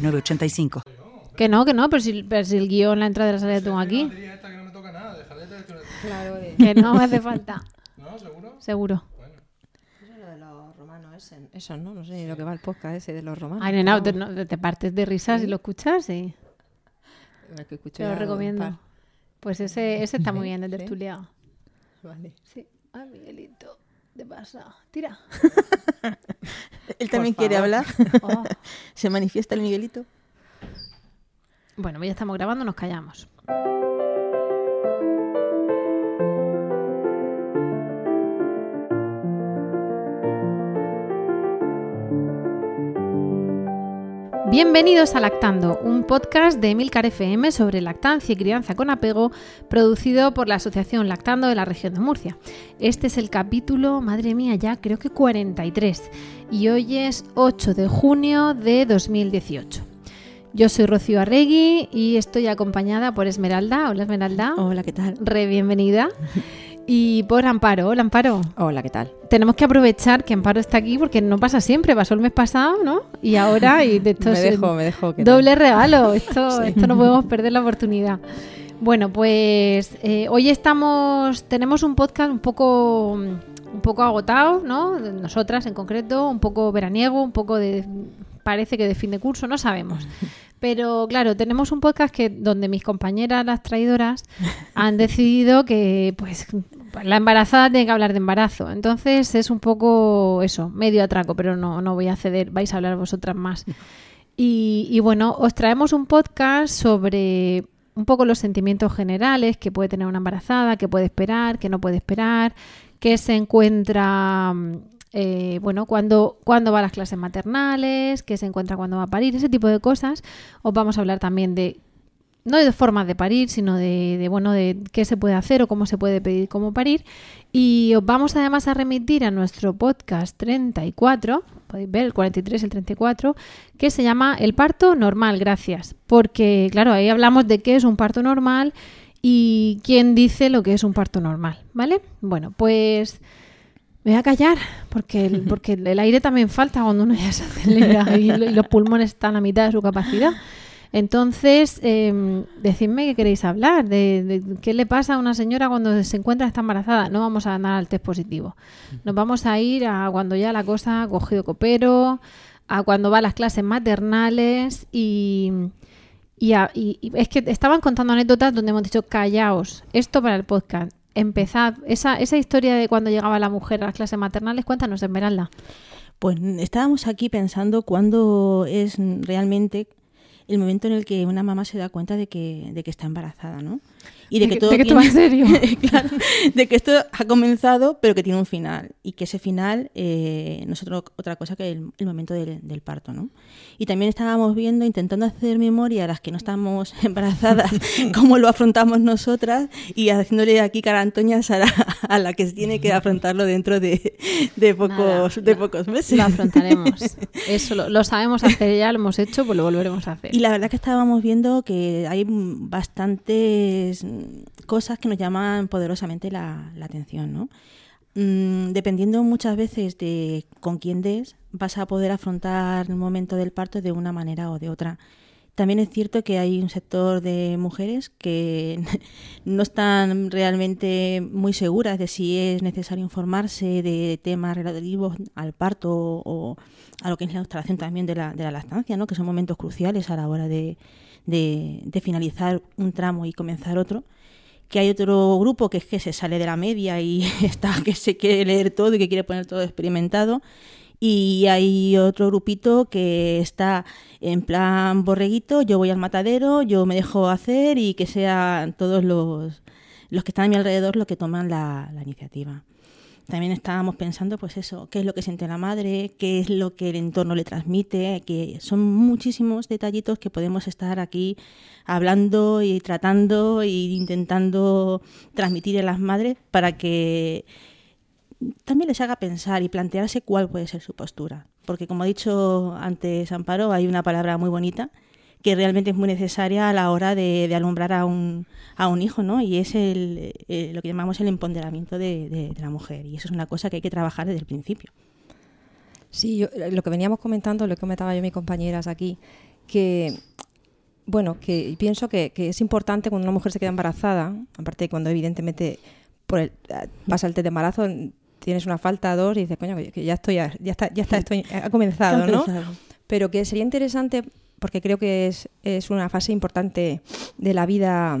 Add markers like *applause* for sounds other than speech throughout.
985. Que no, que no, pero si, pero si el guion, la entrada de la salida tengo aquí. que no me Claro. Que no hace falta. *laughs* ¿No? ¿Seguro? Seguro. Eso es lo de los romanos, ese. Eso, ¿no? No sé ni lo que va el podcast ese de los romanos. Ay, te, no, te partes de risas si lo escuchas, sí. El que Te lo recomiendo. Pues ese, ese está muy bien, de *laughs* Sí. tertulia. Vale. Sí. Ay, Miguelito, ¿qué pasa? Tira. *laughs* Él también quiere hablar. Oh. *laughs* Se manifiesta el Miguelito. Bueno, ya estamos grabando, nos callamos. Bienvenidos a Lactando, un podcast de Emilcar FM sobre lactancia y crianza con apego, producido por la Asociación Lactando de la región de Murcia. Este es el capítulo, madre mía, ya creo que 43, y hoy es 8 de junio de 2018. Yo soy Rocío Arregui y estoy acompañada por Esmeralda. Hola Esmeralda. Hola, ¿qué tal? Re bienvenida. *laughs* Y por Amparo. Hola Amparo. Hola, ¿qué tal? Tenemos que aprovechar que Amparo está aquí porque no pasa siempre. Pasó el mes pasado, ¿no? Y ahora, y de *laughs* esto me dejo, me dejo. doble regalo. Esto, *laughs* Sí. esto no podemos perder la oportunidad. Bueno, pues eh, hoy estamos, tenemos un podcast un poco, un poco agotado, ¿no? Nosotras en concreto, un poco veraniego, un poco de, parece que de fin de curso, no sabemos. Pero claro, tenemos un podcast que donde mis compañeras, las traidoras, han *laughs* decidido que pues la embarazada tiene que hablar de embarazo. Entonces es un poco eso, medio atraco, pero no, no voy a ceder, vais a hablar vosotras más. Y, y bueno, os traemos un podcast sobre un poco los sentimientos generales que puede tener una embarazada, que puede esperar, que no puede esperar, que se encuentra, mm, eh, bueno, cuando, cuando va a las clases maternales, que se encuentra cuando va a parir, ese tipo de cosas. Os vamos a hablar también de, no de formas de parir, sino de, de, bueno, de qué se puede hacer o cómo se puede pedir cómo parir. Y os vamos además a remitir a nuestro podcast 34, podéis ver el 43, el 34, que se llama El parto normal, gracias. Porque, claro, ahí hablamos de qué es un parto normal y quién dice lo que es un parto normal, ¿vale? Bueno, pues me voy a callar porque el, porque el aire también falta cuando uno ya se acelera y, lo- y los pulmones están a mitad de su capacidad. Entonces, eh, decidme qué queréis hablar, de, de qué le pasa a una señora cuando se encuentra está embarazada. No vamos a andar al test positivo. Nos vamos a ir a cuando ya la cosa ha cogido copero, a cuando va a las clases maternales y, y, a- y- y es que estaban contando anécdotas donde hemos dicho, callaos, esto para el podcast. Empezad, esa, esa historia de cuando llegaba la mujer a las clases maternales, cuéntanos, Esmeralda. Pues estábamos aquí pensando cuándo es realmente el momento en el que una mamá se da cuenta de que, de que está embarazada, ¿no? Y de, De que que- todo de que esto va en serio. *laughs* Claro, de que esto ha comenzado, pero que tiene un final. Y que ese final eh, no es otro- otra cosa que el, el momento del, del parto, ¿no? Y también estábamos viendo, intentando hacer memoria a las que no estamos *laughs* embarazadas, *laughs* cómo lo afrontamos nosotras, y haciéndole aquí cara a Antonia a la, a la que tiene que afrontarlo dentro de, de pocos, Nada, de lo- pocos meses. Lo afrontaremos. Eso lo, lo sabemos hacer ya, lo hemos hecho, pues lo volveremos a hacer. Y la verdad que estábamos viendo que hay bastantes cosas que nos llaman poderosamente la, atención, ¿no? Mm, dependiendo muchas veces de con quién des, vas a poder afrontar el momento del parto de una manera o de otra. También es cierto que hay un sector de mujeres que *laughs* no están realmente muy seguras de si es necesario informarse de temas relativos al parto o a lo que es la instalación también de la, de la lactancia, ¿no? que son momentos cruciales a la hora de, de- finalizar un tramo y comenzar otro. Que hay otro grupo que es que se sale de la media y *laughs* está que se quiere leer todo y que quiere poner todo experimentado. Y hay otro grupito que está en plan borreguito, yo voy al matadero, yo me dejo hacer y que sean todos los, los que están a mi alrededor los que toman la iniciativa. También estábamos pensando, pues eso, qué es lo que siente la madre, qué es lo que el entorno le transmite, que son muchísimos detallitos que podemos estar aquí hablando y tratando e intentando transmitir a las madres para que también les haga pensar y plantearse cuál puede ser su postura. Porque como ha dicho antes Amparo, hay una palabra muy bonita que realmente es muy necesaria a la hora de, alumbrar a un, a un hijo, ¿no? Y es el, eh, lo que llamamos el empoderamiento de, de, la mujer. Y eso es una cosa que hay que trabajar desde el principio. Sí, eh, lo que veníamos comentando, lo que comentaba yo mis compañeras aquí, que bueno, que pienso que, que, es importante cuando una mujer se queda embarazada, aparte de cuando evidentemente por el, eh, pasa el test de embarazo, tienes una falta dos y dices, coño, que ya estoy, ya está, ya está, *laughs* esto ha comenzado, ¿no? Pero que sería interesante porque creo que es, es una fase importante de la vida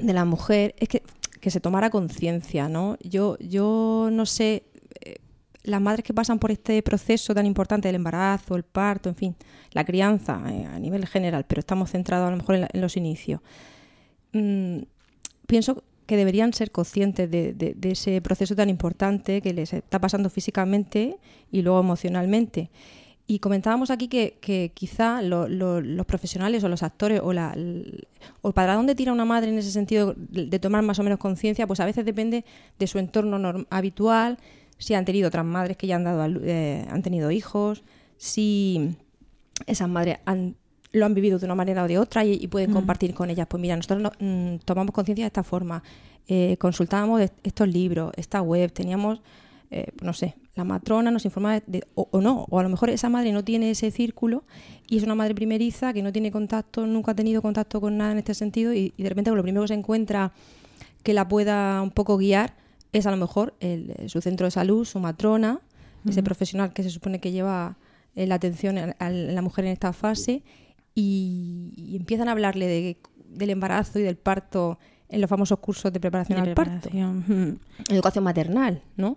de la mujer, es que, que se tomara conciencia, ¿no? Yo, yo no sé, eh, las madres que pasan por este proceso tan importante del embarazo, el parto, en fin, la crianza eh, a nivel general, pero estamos centrados a lo mejor en, los inicios. Mm, pienso que deberían ser conscientes de, de, de, ese proceso tan importante que les está pasando físicamente y luego emocionalmente. Y comentábamos aquí que, quizá los profesionales o los actores o, la, o para dónde tira una madre en ese sentido de, tomar más o menos conciencia, pues a veces depende de su entorno habitual, si han tenido otras madres que ya han, dado, eh, han tenido hijos, si esas madres lo han vivido de una manera o de otra y, pueden compartir con ellas. Pues mira, nosotros mm, tomamos conciencia de esta forma, eh, consultábamos estos libros, esta web, teníamos eh, no sé, la matrona nos informa de, o, no, o a lo mejor esa madre no tiene ese círculo y es una madre primeriza que no tiene contacto, nunca ha tenido contacto con nada en este sentido y, de repente lo primero que se encuentra que la pueda un poco guiar es a lo mejor su centro de salud, su matrona, ese profesional que se supone que lleva eh, la atención a, la mujer en esta fase y, empiezan a hablarle de, del embarazo y del parto en los famosos cursos de preparación al parto. Educación maternal, ¿no?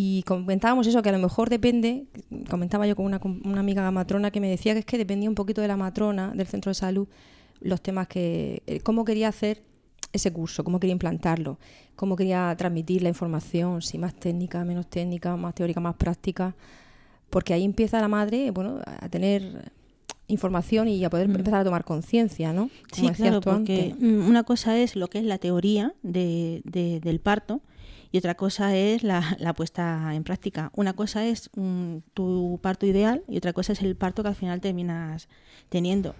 Y comentábamos eso, que a lo mejor depende, comentaba yo con una, una, amiga matrona que me decía que es que dependía un poquito de la matrona del centro de salud los temas que, eh, cómo quería hacer ese curso, cómo quería implantarlo, cómo quería transmitir la información, si más técnica, menos técnica, más teórica, más práctica, porque ahí empieza la madre, bueno, a tener información y a poder mm. empezar a tomar conciencia, ¿no? sí, claro, porque una cosa es lo que es la teoría de, del parto y otra cosa es la, puesta en práctica. Una cosa es mm, tu parto ideal y otra cosa es el parto que al final terminas teniendo.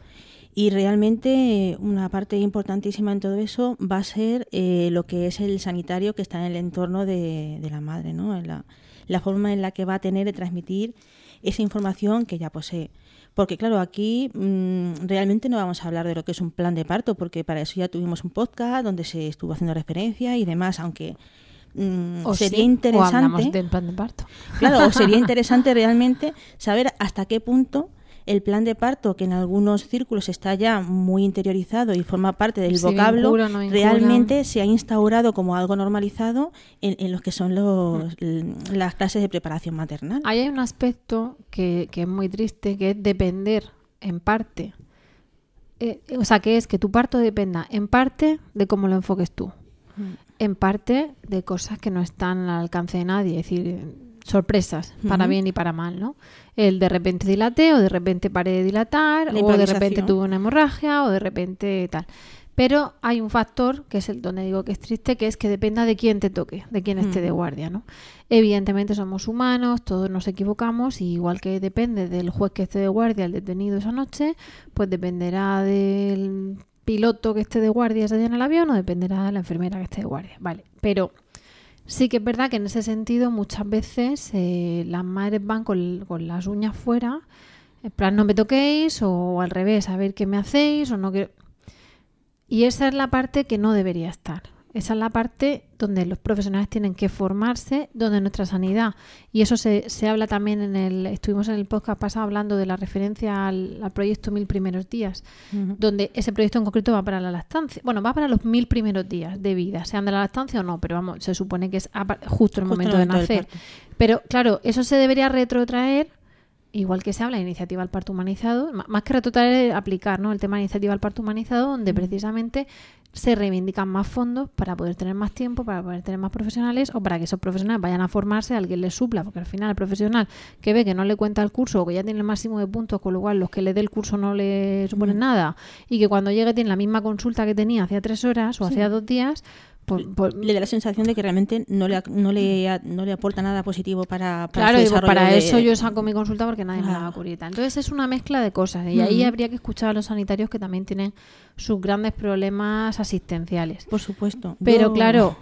Y realmente una parte importantísima en todo eso va a ser eh, lo que es el sanitario que está en el entorno de, la madre, ¿no? La, la forma en la que va a tener de transmitir esa información que ya posee. Porque claro, aquí mm, realmente no vamos a hablar de lo que es un plan de parto, porque para eso ya tuvimos un podcast donde se estuvo haciendo referencia y demás, aunque Mm, o sería interesante. del plan de parto. Claro, sería *laughs* interesante realmente saber hasta qué punto el plan de parto, que en algunos círculos está ya muy interiorizado y forma parte del vocablo, realmente se ha instaurado como algo normalizado en, en los que son los, mm. las clases de preparación maternal. Ahí hay un aspecto que, que es muy triste, que es depender en parte. Eh, o sea, que es que tu parto dependa en parte de cómo lo enfoques tú. En parte de cosas que no están al alcance de nadie, es decir, sorpresas, para bien y para mal, ¿no? El de repente dilate o de repente pare de dilatar o de repente tuvo una hemorragia o de repente tal. Pero hay un factor, que es el donde digo que es triste, que es que dependa de quién te toque, de quién esté de guardia, ¿no? Evidentemente somos humanos, todos nos equivocamos, y igual que depende del juez que esté de guardia, el detenido esa noche, pues dependerá del piloto que esté de guardia ese día en el avión o dependerá de la enfermera que esté de guardia. Vale, pero sí que es verdad que en ese sentido muchas veces eh, las madres van con, con, las uñas fuera, en plan no me toquéis o al revés, a ver qué me hacéis o no quiero... Y esa es la parte que no debería estar. Esa es la parte donde los profesionales tienen que formarse, donde nuestra sanidad, y eso se, se habla también en el, estuvimos en el podcast pasado hablando de la referencia al, proyecto Mil Primeros Días, donde ese proyecto en concreto va para la lactancia, bueno, va para los mil primeros días de vida, sean de la lactancia o no, pero vamos, se supone que es justo el momento de nacer. Pero claro, eso se debería retrotraer igual que se habla de iniciativa al parto humanizado, ma- más que retotar es aplicar ¿no? el tema de iniciativa al parto humanizado, donde precisamente se reivindican más fondos para poder tener más tiempo, para poder tener más profesionales o para que esos profesionales vayan a formarse, alguien les supla, porque al final el profesional que ve que no le cuenta el curso o que ya tiene el máximo de puntos, con lo cual los que le dé el curso no le suponen nada y que cuando llegue tiene la misma consulta que tenía hacía tres horas o hacía dos días, Le da la sensación de que realmente no le, no le, no le aporta nada positivo para, para Claro, para de- eso yo saco mi consulta porque nadie me la va a Claro. cubrir. Entonces es una mezcla de cosas y ahí habría que escuchar a los sanitarios que también tienen sus grandes problemas asistenciales. Por supuesto. Pero Yo- claro,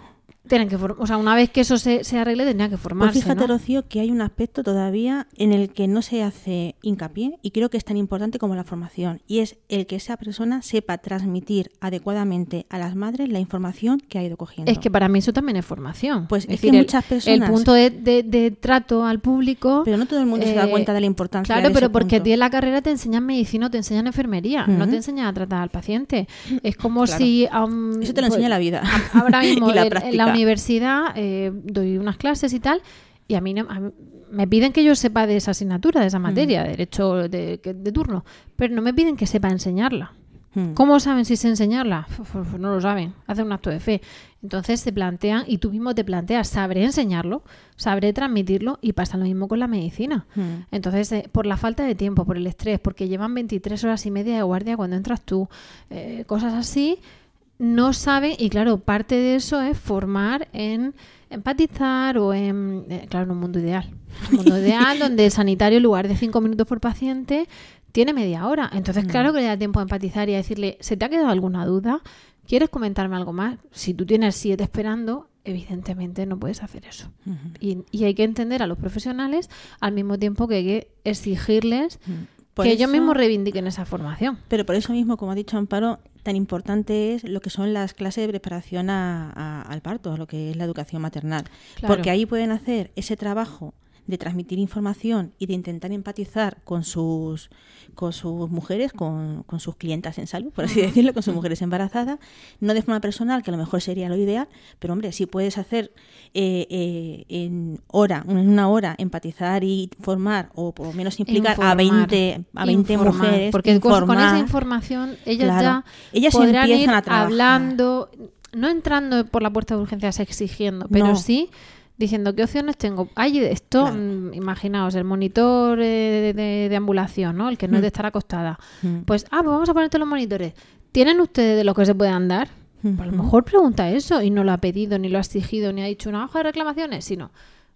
tienen que o sea, una vez que eso se, se arregle tendría que Pues formarse. fíjate, ¿no? Rocío, que hay un aspecto todavía en el que no se hace hincapié y creo que es tan importante como la formación, y es el que esa persona sepa transmitir adecuadamente a las madres la información que ha ido cogiendo. Es que para mí eso también es formación. Pues es que decir, muchas personas- El punto de, de- de trato al público. Pero no todo el mundo se da eh, cuenta de la importancia Claro, de pero ese porque a punto. ti en la carrera te enseñan medicina o te enseñan enfermería, no te enseñan a tratar al paciente. Es como Claro. si... a un- Eso te lo pues, enseña la vida. a- Ahora *laughs* mismo y la en, práctica. la universidad eh, doy unas clases y tal, y a mí, no- a mí- me piden que yo sepa de esa asignatura, de esa materia, de derecho de, de turno, pero no me piden que sepa enseñarla. Mm. ¿Cómo saben si sé enseñarla? No lo saben, hacen un acto de fe. Entonces se plantean, y tú mismo te planteas, ¿sabré enseñarlo? ¿Sabré transmitirlo? Y pasa lo mismo con la medicina. Mm. Entonces, eh, por la falta de tiempo, por el estrés, porque llevan 23 horas y media de guardia cuando entras tú, eh, cosas así, no saben, y claro, parte de eso es formar en empatizar o en, eh, claro, en un mundo ideal. Un mundo ideal *laughs* donde el sanitario, en lugar de cinco minutos por paciente, tiene media hora. Entonces, claro que le da tiempo a empatizar y a decirle, ¿se te ha quedado alguna duda? ¿Quieres comentarme algo más? Si tú tienes siete esperando, evidentemente no puedes hacer eso. y, y hay que entender a los profesionales al mismo tiempo que hay que exigirles Por que ellos eso- mismos reivindiquen esa formación. Pero por eso mismo, como ha dicho Amparo, tan importante es lo que son las clases de preparación a- a- al parto, lo que es la educación maternal. Claro. Porque ahí pueden hacer ese trabajo de transmitir información y de intentar empatizar con sus con sus mujeres, con, con sus clientas en salud, por así decirlo, con sus mujeres embarazadas, no de forma personal, que a lo mejor sería lo ideal, pero hombre, si puedes hacer eh, eh, en hora, en una hora, empatizar y formar, o por lo menos implicar a Informar, 20, a 20 informar, mujeres, Porque con- esa información ellas Claro. ya Ellas podrán empiezan ir a trabajar. hablando, no entrando por la puerta de urgencias exigiendo, pero No. sí diciendo qué opciones tengo. Hay esto, Claro. mm, imaginaos, el monitor eh, de, de ambulación, ¿no? El que no es de estar acostada. Mm. Pues, ah, pues vamos a ponerte los monitores. ¿Tienen ustedes de lo que se puedan dar? Pues a lo mejor pregunta eso y no lo ha pedido, ni lo ha exigido, ni ha dicho una hoja de reclamaciones, sino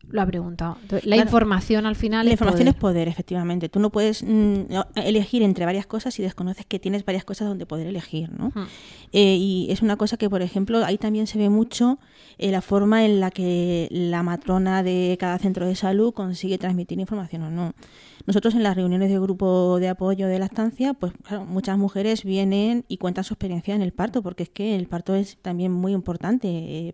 lo ha preguntado. Entonces, la Claro. información al final La es información poder. es poder, efectivamente. Tú no puedes mm, elegir entre varias cosas si desconoces que tienes varias cosas donde poder elegir, ¿no? Eh, y es una cosa que, por ejemplo, ahí también se ve mucho eh, la forma en la que la matrona de cada centro de salud consigue transmitir información o no. Nosotros en las reuniones de grupo de apoyo de lactancia, pues claro, muchas mujeres vienen y cuentan su experiencia en el parto, porque es que el parto es también muy importante. eh,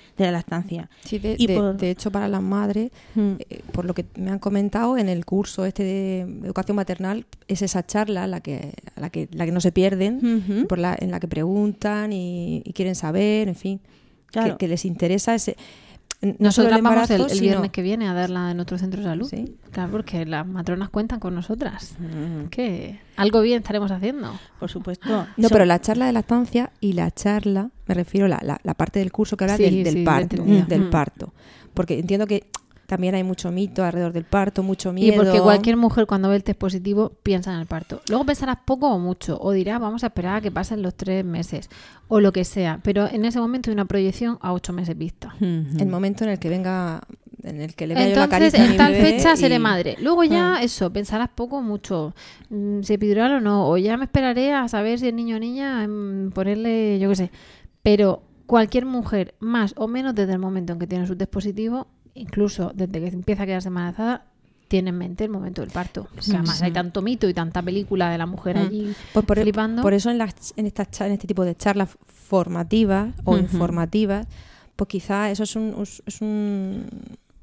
de la lactancia. Sí, de, Y de- por- de hecho, para las madres, Mm. eh, por lo que me han comentado, en el curso este de educación maternal es esa charla la que, la que, la que no se pierden, por la, en la que preguntan y, y quieren saber, en fin, Claro. que, que les interesa ese... No el vamos el, sino- viernes que viene a darla en nuestro centro de salud. Sí. Claro, porque las matronas cuentan con nosotras. Mm, Que algo bien estaremos haciendo. por supuesto. No, Eso- pero la charla de lactancia y la charla, me refiero a la, la, la parte del curso que habla Sí, del, del sí, parto, del Mm. parto. Porque entiendo que también hay mucho mito alrededor del parto, mucho miedo. Y porque cualquier mujer cuando ve el test positivo piensa en el parto. Luego pensarás poco o mucho, o dirás vamos a esperar a que pasen los tres meses, o lo que sea. Pero en ese momento hay una proyección a ocho meses vista. El momento en el que venga, en el que le yo la Entonces, carita a en tal fecha y- seré madre. Luego ya, Mm. eso, pensarás poco o mucho. mm, Si epidural o no. O ya me esperaré a saber si es niño o niña, mm, ponerle, yo qué sé. Pero cualquier mujer, más o menos desde el momento en que tiene su dispositivo, incluso desde que empieza a quedarse embarazada, tiene en mente el momento del parto. Además hay tanto mito y tanta película de la mujer Mm. allí Pues por, flipando. por eso en, las, en, estas cha- en este tipo de charlas formativas o informativas, pues quizá eso es un, es un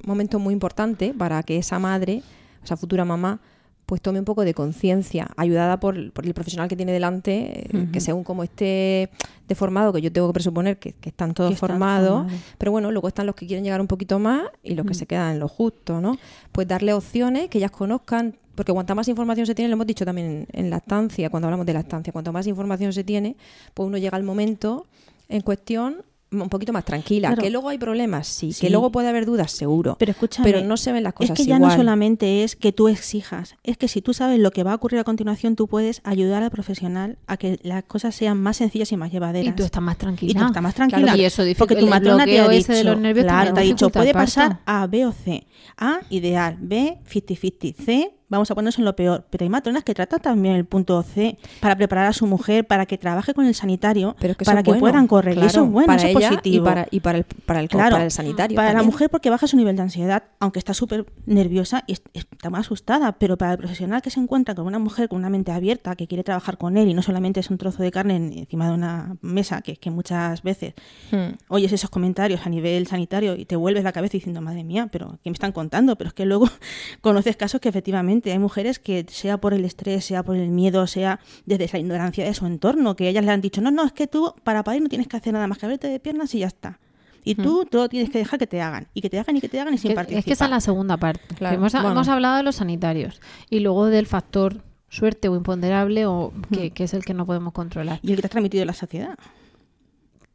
momento muy importante para que esa madre, esa futura mamá, pues tome un poco de conciencia, ayudada por, por el profesional que tiene delante, eh, que según como esté deformado, que yo tengo que presuponer que, que están todos Que están formados, formados. pero bueno, luego están los que quieren llegar un poquito más y los que se quedan en lo justo, ¿no? Pues darle opciones, que ellas conozcan, porque cuanta más información se tiene, lo hemos dicho también en, en lactancia, cuando hablamos de lactancia, cuanto más información se tiene, pues uno llega al momento en cuestión un poquito más tranquila. Claro. Que luego hay problemas, sí, Sí. que luego puede haber dudas, seguro. Pero escúchame, Pero no se ven las cosas Es que ya igual. no solamente es que tú exijas, es que si tú sabes lo que va a ocurrir a continuación, tú puedes ayudar al profesional a que las cosas sean más sencillas y más llevaderas. Y tú estás más tranquila. Y tú estás más tranquila. Claro, y eso porque tu matrona te ha dicho, de los nervios claro, te ha dicho, puede parto. pasar A, B o C. A, ideal. B, 50-50. C, vamos a ponernos en lo peor. Pero hay matronas que tratan también el punto C para preparar a su mujer, para que trabaje con el sanitario, Pero es que eso para que bueno, puedan correr. y eso es bueno, para eso es ella positivo. Y para, y para el, para el, Claro, para el sanitario. Para la mujer porque baja su nivel de ansiedad, aunque está súper nerviosa y es- está muy asustada, pero para el profesional que se encuentra con una mujer con una mente abierta, que quiere trabajar con él y no solamente es un trozo de carne en- encima de una mesa, que es que muchas veces Hmm. oyes esos comentarios a nivel sanitario y te vuelves la cabeza diciendo, madre mía, pero ¿qué me están contando? Pero es que luego *laughs* conoces casos que efectivamente hay mujeres que sea por el estrés, sea por el miedo, sea desde la ignorancia de su entorno, que ellas le han dicho, no, no, es que tú para parir no tienes que hacer nada más que abrirte de piernas y ya está. Y tú todo tienes que dejar que te hagan. Y que te hagan y que te hagan y sin Que- participar. es que esa es la segunda parte. Claro, hemos, bueno. hemos hablado de los sanitarios y luego del factor suerte o imponderable o que, que es el que no podemos controlar. Y el que te has transmitido la sociedad.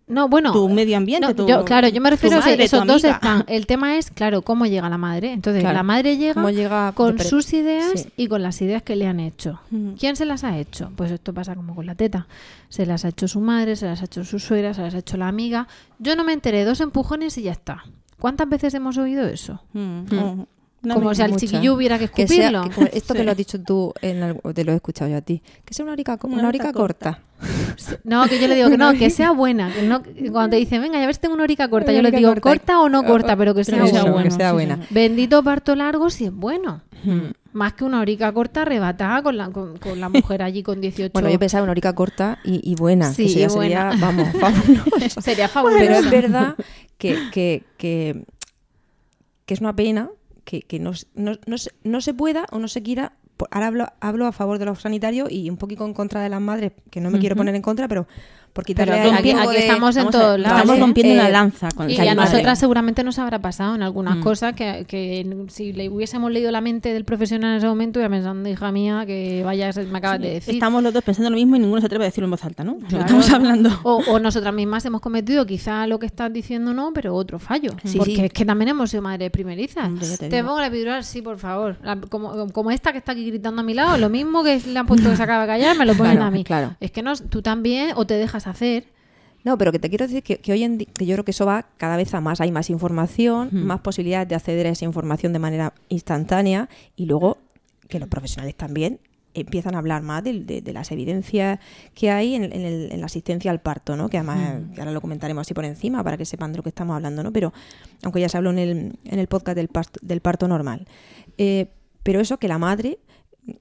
No, bueno, Tu medio ambiente, no, tu- yo- claro, yo me refiero a que esos dos están. El tema es, claro, cómo llega la madre. Entonces, Claro. la madre llega, con sus ideas sí. y con las ideas que le han hecho. Mm. ¿Quién se las ha hecho? Pues esto pasa como con la teta. Se las ha hecho su madre, se las ha hecho su suegra, se las ha hecho la amiga. Yo no me enteré, dos empujones y ya está. ¿Cuántas veces hemos oído eso? Mm, Mm. Una Como si al chiquillo hubiera que Que sea- escupirlo. que esto que Sí. lo has dicho tú, en algo- te lo he escuchado yo a ti. Que sea una horica, Una una horica corta. No, que yo le digo que no, que sea buena. Que no, que cuando te dicen, venga, ya ves, tengo una horica corta, Una yo le digo, corta. corta o no corta, pero que sea, Pero que sea bueno. bueno, que sea sí, buena. sí. Bendito parto largo si es bueno. Hmm. Más que una horica corta arrebatada con la, con, con la mujer allí con 18. Bueno, yo pensaba en una horica corta y, y buena. que Sí, eso ya buena. sería, vamos, *laughs* fabuloso. Sería fabuloso. Pero es verdad que, que, que, que es una pena que, que no, se- no, no se, no se pueda o no se quiera. Ahora hablo, hablo a favor de los sanitarios y un poquito en contra de las madres, que no me quiero poner en contra, pero por quitarle Pero aquí, aquí de- estamos en vamos a- todos lados. Estamos rompiendo Eh, una lanza con Y el a nosotras seguramente nos habrá pasado en algunas Mm. cosas que, que si le hubiésemos leído la mente del profesional en ese momento, ya pensando, hija mía, que vayas, me acabas de decir. Estamos los dos pensando lo mismo y ninguno se atreve a decirlo en voz alta, ¿no? Lo. Estamos hablando. O, o nosotras mismas hemos cometido quizá lo que estás diciendo no, pero otro fallo. Sí, porque sí. es que también hemos sido madres primerizas. Hombre, te te pongo la epidural, sí, por favor. La- como, como esta que está aquí gritando a mi lado, lo mismo que le han puesto que se acaba de callar, me lo ponen Claro, a mí. claro. Es que no, tú también o te dejas hacer. No, pero que te quiero decir que, que hoy en día, que yo creo que eso va cada vez a más. Hay más información, Mm. más posibilidades de acceder a esa información de manera instantánea y luego que los profesionales también empiezan a hablar más de, de- de las evidencias que hay en, en el- en la asistencia al parto, ¿no? Que además, que ahora lo comentaremos así por encima para que sepan de lo que estamos hablando, ¿no? Pero, aunque ya se habló en el, en el podcast del parto, del parto normal. Eh, pero eso que la madre,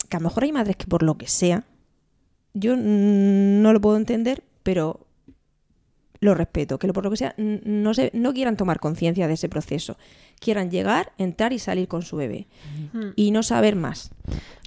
que a lo mejor hay madres que por lo que sea, yo no lo puedo entender, pero lo respeto, que por lo que sea, no, se, no quieran tomar conciencia de ese proceso. Quieran llegar, entrar y salir con su bebé. Mm. Y no saber más.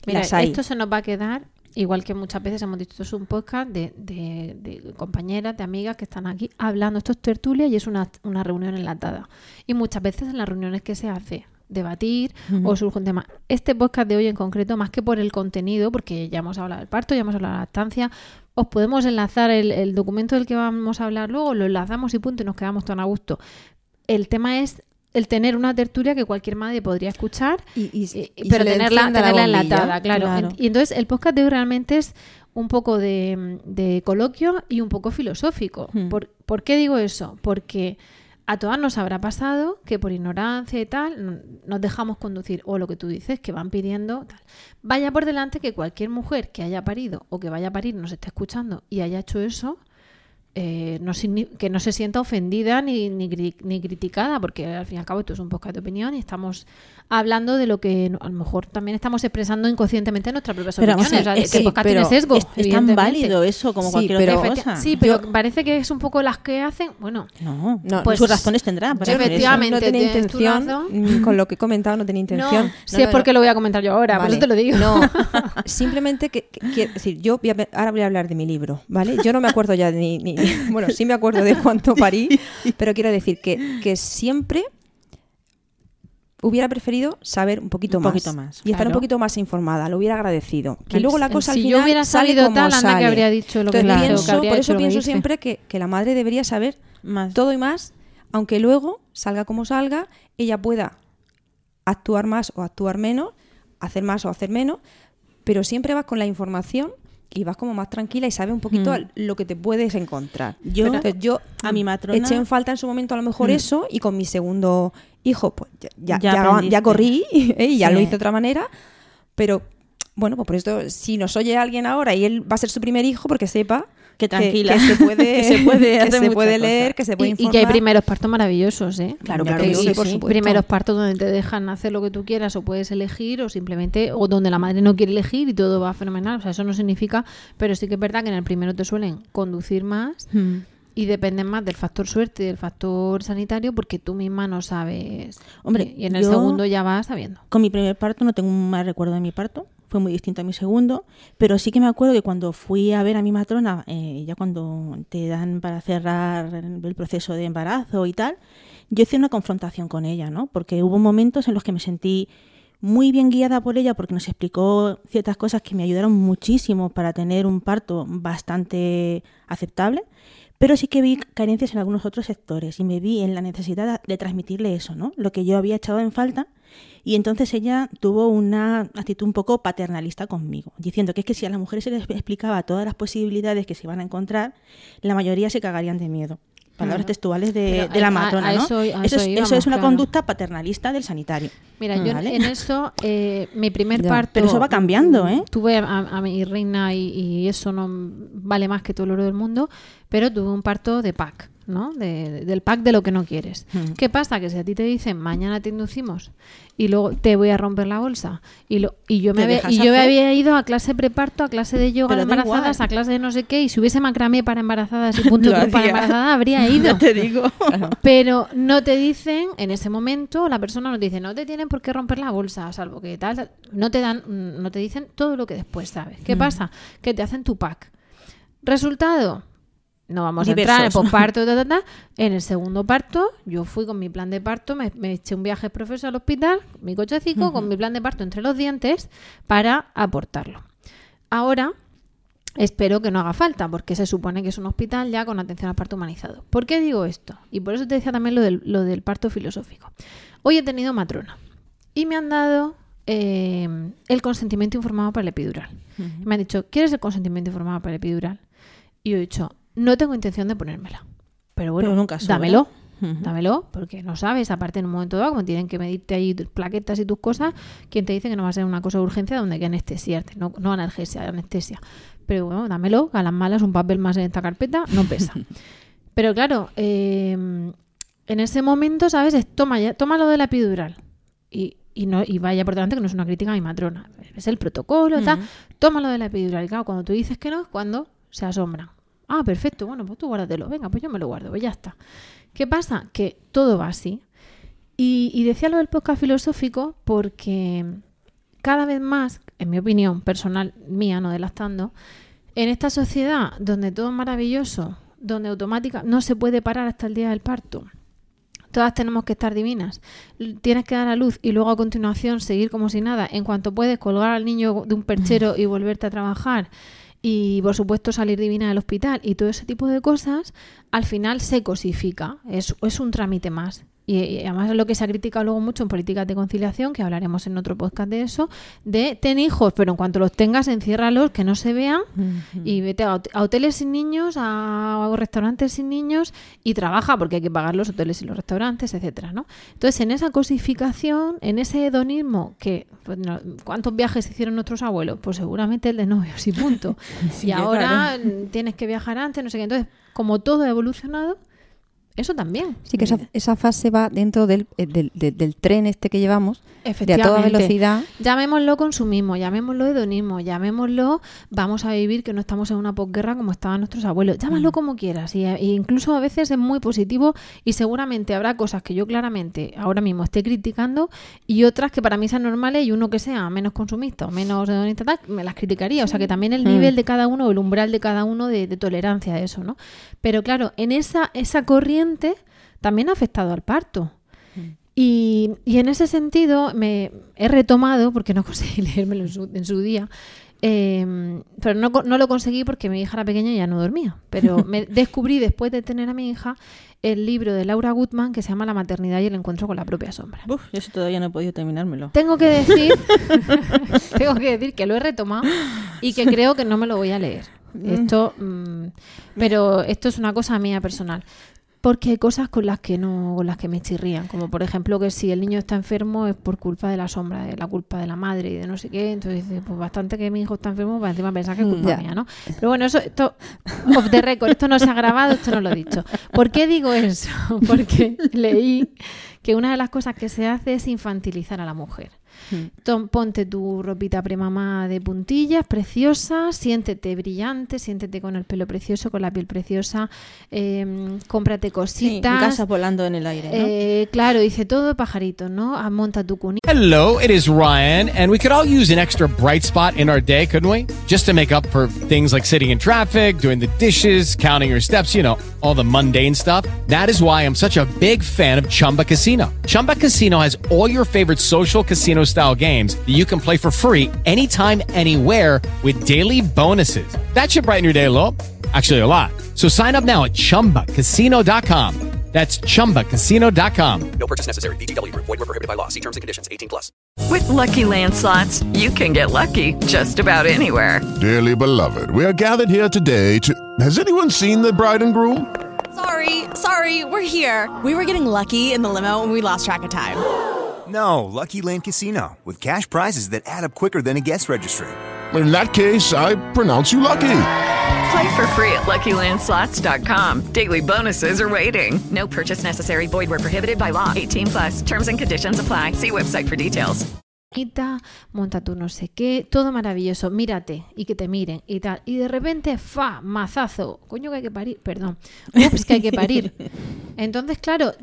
Mira, esto se nos va a quedar, igual que muchas veces hemos dicho, esto es un podcast de, de- de compañeras, de amigas que están aquí hablando, esto es tertulia y es una, una reunión enlatada. Y muchas veces en las reuniones que se hace, debatir o surge un tema. Este podcast de hoy en concreto, más que por el contenido, porque ya hemos hablado del parto, ya hemos hablado de la lactancia, os podemos enlazar el, el documento del que vamos a hablar luego, lo enlazamos y punto y nos quedamos tan a gusto. El tema es el tener una tertulia que cualquier madre podría escuchar, Y- y- y- y pero tenerla, tenerla bombilla. enlatada, claro. Claro. Y entonces el podcast de hoy realmente es un poco de, de coloquio y un poco filosófico. Hmm. ¿Por, por qué digo eso? Porque a todas nos habrá pasado que por ignorancia y tal nos dejamos conducir, o lo que tú dices, que van pidiendo tal. Vaya por delante que cualquier mujer que haya parido o que vaya a parir nos esté escuchando y haya hecho eso, eh, no que no se sienta ofendida ni, ni, ni criticada, porque al fin y al cabo esto es un podcast de opinión y estamos hablando de lo que no- a lo mejor también estamos expresando inconscientemente nuestras propias Pero vamos opiniones. o sea, es que el que- podcast pero tiene sesgo. Es, es tan válido eso como Sí, cualquier pero- otra cosa. Sí, pero parece que es un poco las que hacen. Bueno, No, No, Pues- sus razones tendrá para eso. efectivamente, no tenía intención, mm, con lo que he comentado no tenía intención. no, si es porque lo voy a comentar yo ahora, por Vale. eso te lo digo. No, *laughs* simplemente que, que- quiero decir, yo voy a ahora voy a hablar de mi libro, ¿vale? Yo no me acuerdo ya de ni, ni- *laughs* bueno, sí me acuerdo de cuánto *laughs* parí, pero quiero decir que, que siempre hubiera preferido saber un poquito Un más poquito más, y estar un poquito más informada, lo hubiera agradecido. Que luego la cosa al si yo final hubiera sale sabido como tal, anda que sale. habría dicho lo que pienso- habría por eso pienso siempre que, que la madre debería saber Más. todo y más, aunque luego salga como salga, ella pueda actuar más o actuar menos, hacer más o hacer menos, pero siempre vas con la información y vas como más tranquila y sabes un poquito Mm. lo que te puedes encontrar. Yo, Entonces, yo a mi matrona- eché en falta en su momento a lo mejor Mm. eso y con mi segundo hijo pues ya, ya, Ya ya- corrí ¿eh? *laughs* y ya Sí. lo hice de otra manera, pero bueno, pues por esto si nos oye alguien ahora y él va a ser su primer hijo porque sepa Que tranquila. que, se puede, *laughs* Que se puede *laughs* que se puede leer, cosas. que se puede Y, y informar. que hay primeros partos maravillosos, ¿eh? Claro, Que- claro que sí, por supuesto. Primeros partos donde te dejan hacer lo que tú quieras o puedes elegir o simplemente, o donde la madre no quiere elegir y todo va fenomenal. O sea, eso no significa, pero sí que es verdad que en el primero te suelen conducir más Mm. y dependen más del factor suerte y del factor sanitario porque tú misma no sabes. Hombre, y, en el segundo ya vas sabiendo. Con mi primer parto no tengo un mal recuerdo de mi parto, fue muy distinto a mi segundo, pero sí que me acuerdo que cuando fui a ver a mi matrona, eh, ya cuando te dan para cerrar el proceso de embarazo y tal, yo hice una confrontación con ella, ¿no? Porque hubo momentos en los que me sentí muy bien guiada por ella porque nos explicó ciertas cosas que me ayudaron muchísimo para tener un parto bastante aceptable, pero sí que vi carencias en algunos otros sectores y me vi en la necesidad de transmitirle eso, ¿no? Lo que yo había echado en falta y entonces ella tuvo una actitud un poco paternalista conmigo, diciendo que es que si a las mujeres se les explicaba todas las posibilidades que se iban a encontrar, la mayoría se cagarían de miedo. Palabras Claro. textuales de, Pero de la matrona, a ¿no? eso- eso, eso es, íbamos, eso es una claro. conducta paternalista del sanitario. Mira, yo en eso, eh, mi primer Ya. parto. Pero eso va cambiando, ¿eh? Tuve a, a mi reina y, y eso no vale más que todo el oro del mundo, pero tuve un parto de pack, ¿no? De- del pack de lo que no quieres. ¿Qué pasa? Que si a ti te dicen mañana te inducimos y luego te voy a romper la bolsa y, lo, y yo me había, y yo me había ido a clase preparto, a clase de yoga da embarazadas, a clase de no sé qué, y si hubiese macramé para embarazadas y *laughs* punto para embarazadas, habría *laughs* ido. Te digo. *laughs* Pero no te dicen, en ese momento, la persona no te dice, no te tienen por qué romper la bolsa, salvo que tal, tal. no te dan, no te dicen todo lo que después sabes. ¿Qué Mm. pasa? Que te hacen tu pack. Resultado, no vamos a entrar en el posparto, ta, ta, ta. *laughs* en el segundo parto, yo fui con mi plan de parto, me, me eché un viaje profesor al hospital, mi cochecico, con mi plan de parto entre los dientes, para aportarlo. Ahora, Espero que no haga falta, porque se supone que es un hospital ya con atención al parto humanizado. ¿Por qué digo esto? Y por eso te decía también lo del, lo del parto filosófico. Hoy he tenido matrona y me han dado eh, el consentimiento informado para el epidural. Me han dicho, ¿quieres el consentimiento informado para el epidural? Y yo he dicho, no tengo intención de ponérmela. Pero bueno, Pero nunca dámelo. Dámelo, porque no sabes, aparte en un momento dado, como tienen que medirte ahí tus plaquetas y tus cosas, ¿quién te dice que no va a ser una cosa de urgencia donde hay que anestesiarte? No, no analgesia, anestesia. Pero bueno, dámelo, a las malas un papel más en esta carpeta no pesa. *laughs* Pero claro, eh, en ese momento, ¿sabes? Es, toma, ya, toma lo de la epidural. Y, y, no, y vaya por delante que no es una crítica a mi matrona. Es el protocolo, tal. Toma lo de la epidural. Y claro, cuando tú dices que no, es cuando se asombran. Ah, perfecto, bueno, pues tú guárdatelo. Venga, pues yo me lo guardo, pues ya está. ¿Qué pasa? Que todo va así. Y, y decía lo del podcast filosófico porque cada vez más, en mi opinión personal mía, no delastando, en esta sociedad donde todo es maravilloso, donde automática no se puede parar hasta el día del parto, todas tenemos que estar divinas, tienes que dar a luz y luego a continuación seguir como si nada, en cuanto puedes colgar al niño de un perchero y volverte a trabajar y por supuesto salir divina del hospital y todo ese tipo de cosas, al final se cosifica, es, es un trámite más. Y, y además es lo que se ha criticado luego mucho en políticas de conciliación, que hablaremos en otro podcast de eso, de ten hijos, pero en cuanto los tengas, enciérralos, que no se vean, y vete a, hot- a hoteles sin niños, a, restaurantes sin niños, y trabaja, porque hay que pagar los hoteles y los restaurantes, etcétera, ¿no? Entonces, en esa cosificación, en ese hedonismo, que pues, no- ¿cuántos viajes hicieron nuestros abuelos? Pues seguramente el de novios y punto. *laughs* Sí, y ahora claro. mm, tienes que viajar antes, no sé qué. Entonces, como todo ha evolucionado, eso también. Sí, que esa, esa fase va dentro del, eh, del, del- del tren este que llevamos, de a toda Efectivamente. velocidad. Llamémoslo consumismo, llamémoslo hedonismo, llamémoslo vamos a vivir que no estamos en una posguerra como estaban nuestros abuelos. Llámalo como quieras. Y, e incluso a veces es muy positivo y seguramente habrá cosas que yo claramente ahora mismo esté criticando y otras que para mí sean normales y uno que sea menos consumista o menos hedonista tal, me las criticaría. O sea que también el Mm. nivel de cada uno, el umbral de cada uno de, de tolerancia a eso, ¿no? Pero claro, en esa, esa corriente también ha afectado al parto. Y, y en ese sentido me he retomado, porque no *laughs* conseguí leérmelo en su, en su día, eh, pero no, no lo conseguí porque mi hija era pequeña y ya no dormía. Pero *laughs* me descubrí después de tener a mi hija el libro de Laura Gutman que se llama La maternidad y el encuentro con la propia sombra. Uf, yo eso todavía no he podido terminármelo. Tengo que decir, *laughs* tengo que decir que lo he retomado y que creo que no me lo voy a leer. Esto, mm, pero esto es una cosa mía personal. Porque hay cosas con las que no, con las que me chirrían, como por ejemplo que si el niño está enfermo es por culpa de la sombra, de la culpa de la madre y de no sé qué, entonces pues bastante que mi hijo está enfermo para encima pensar que es culpa mía, ¿no? Pero bueno, eso, esto, off the record, esto no se ha grabado, esto no lo he dicho. ¿Por qué digo eso? *laughs* Porque leí que una de las cosas que se hace es infantilizar a la mujer. Tom, ponte tu ropita premamá de puntillas, preciosa, siéntete brillante, siéntete con el pelo precioso, con la piel preciosa, eh, cómprate Sí, cositas. casa volando en el aire, ¿no? Eh, claro, dice todo de pajarito, ¿no? Ah, Monta tu cunita. Hello, it is Ryan, and we could all use an extra bright spot in our day, couldn't we? Just to make up for things like sitting in traffic, doing the dishes, counting your steps, you know, all the mundane stuff. That is why I'm such a big fan of Chumba Casino. Chumba Casino has all your favorite social casino style games that you can play for free anytime, anywhere with daily bonuses. That should brighten your day a little. Actually, a lot. So sign up now at chumbacasino.com. That's chumbacasino.com. No purchase necessary. VGW Group. Void were prohibited by law. See terms and conditions. 18 plus. With Lucky Land slots, you can get lucky just about anywhere. Dearly beloved, we are gathered here today to. Has anyone seen the bride and groom? Sorry, sorry, we're here. We were getting lucky in the limo and we lost track of time. No, Lucky Land Casino, with cash prizes that add up quicker than a guest registry. In that case, I pronounce you lucky. Play for free at LuckyLandSlots.com. Daily bonuses are waiting. No purchase necessary. Void were prohibited by law. 18 plus. Terms and conditions apply. See website for details. monta tu no sé qué, todo maravilloso, mírate y que te miren y tal. Y de repente, fa, mazazo, coño que hay que parir, perdón, ups, que hay que parir. *laughs* Entonces, claro,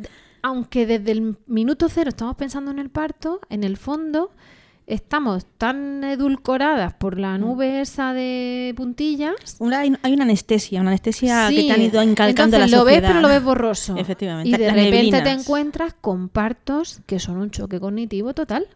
aunque desde el minuto cero estamos pensando en el parto, en el fondo estamos tan edulcoradas por la nube esa de puntillas. Una- hay, una anestesia, una anestesia que te han ido encalcando entonces la lo ves, pero lo ves borroso. Efectivamente. Y de las repente te encuentras con partos que son un choque cognitivo total.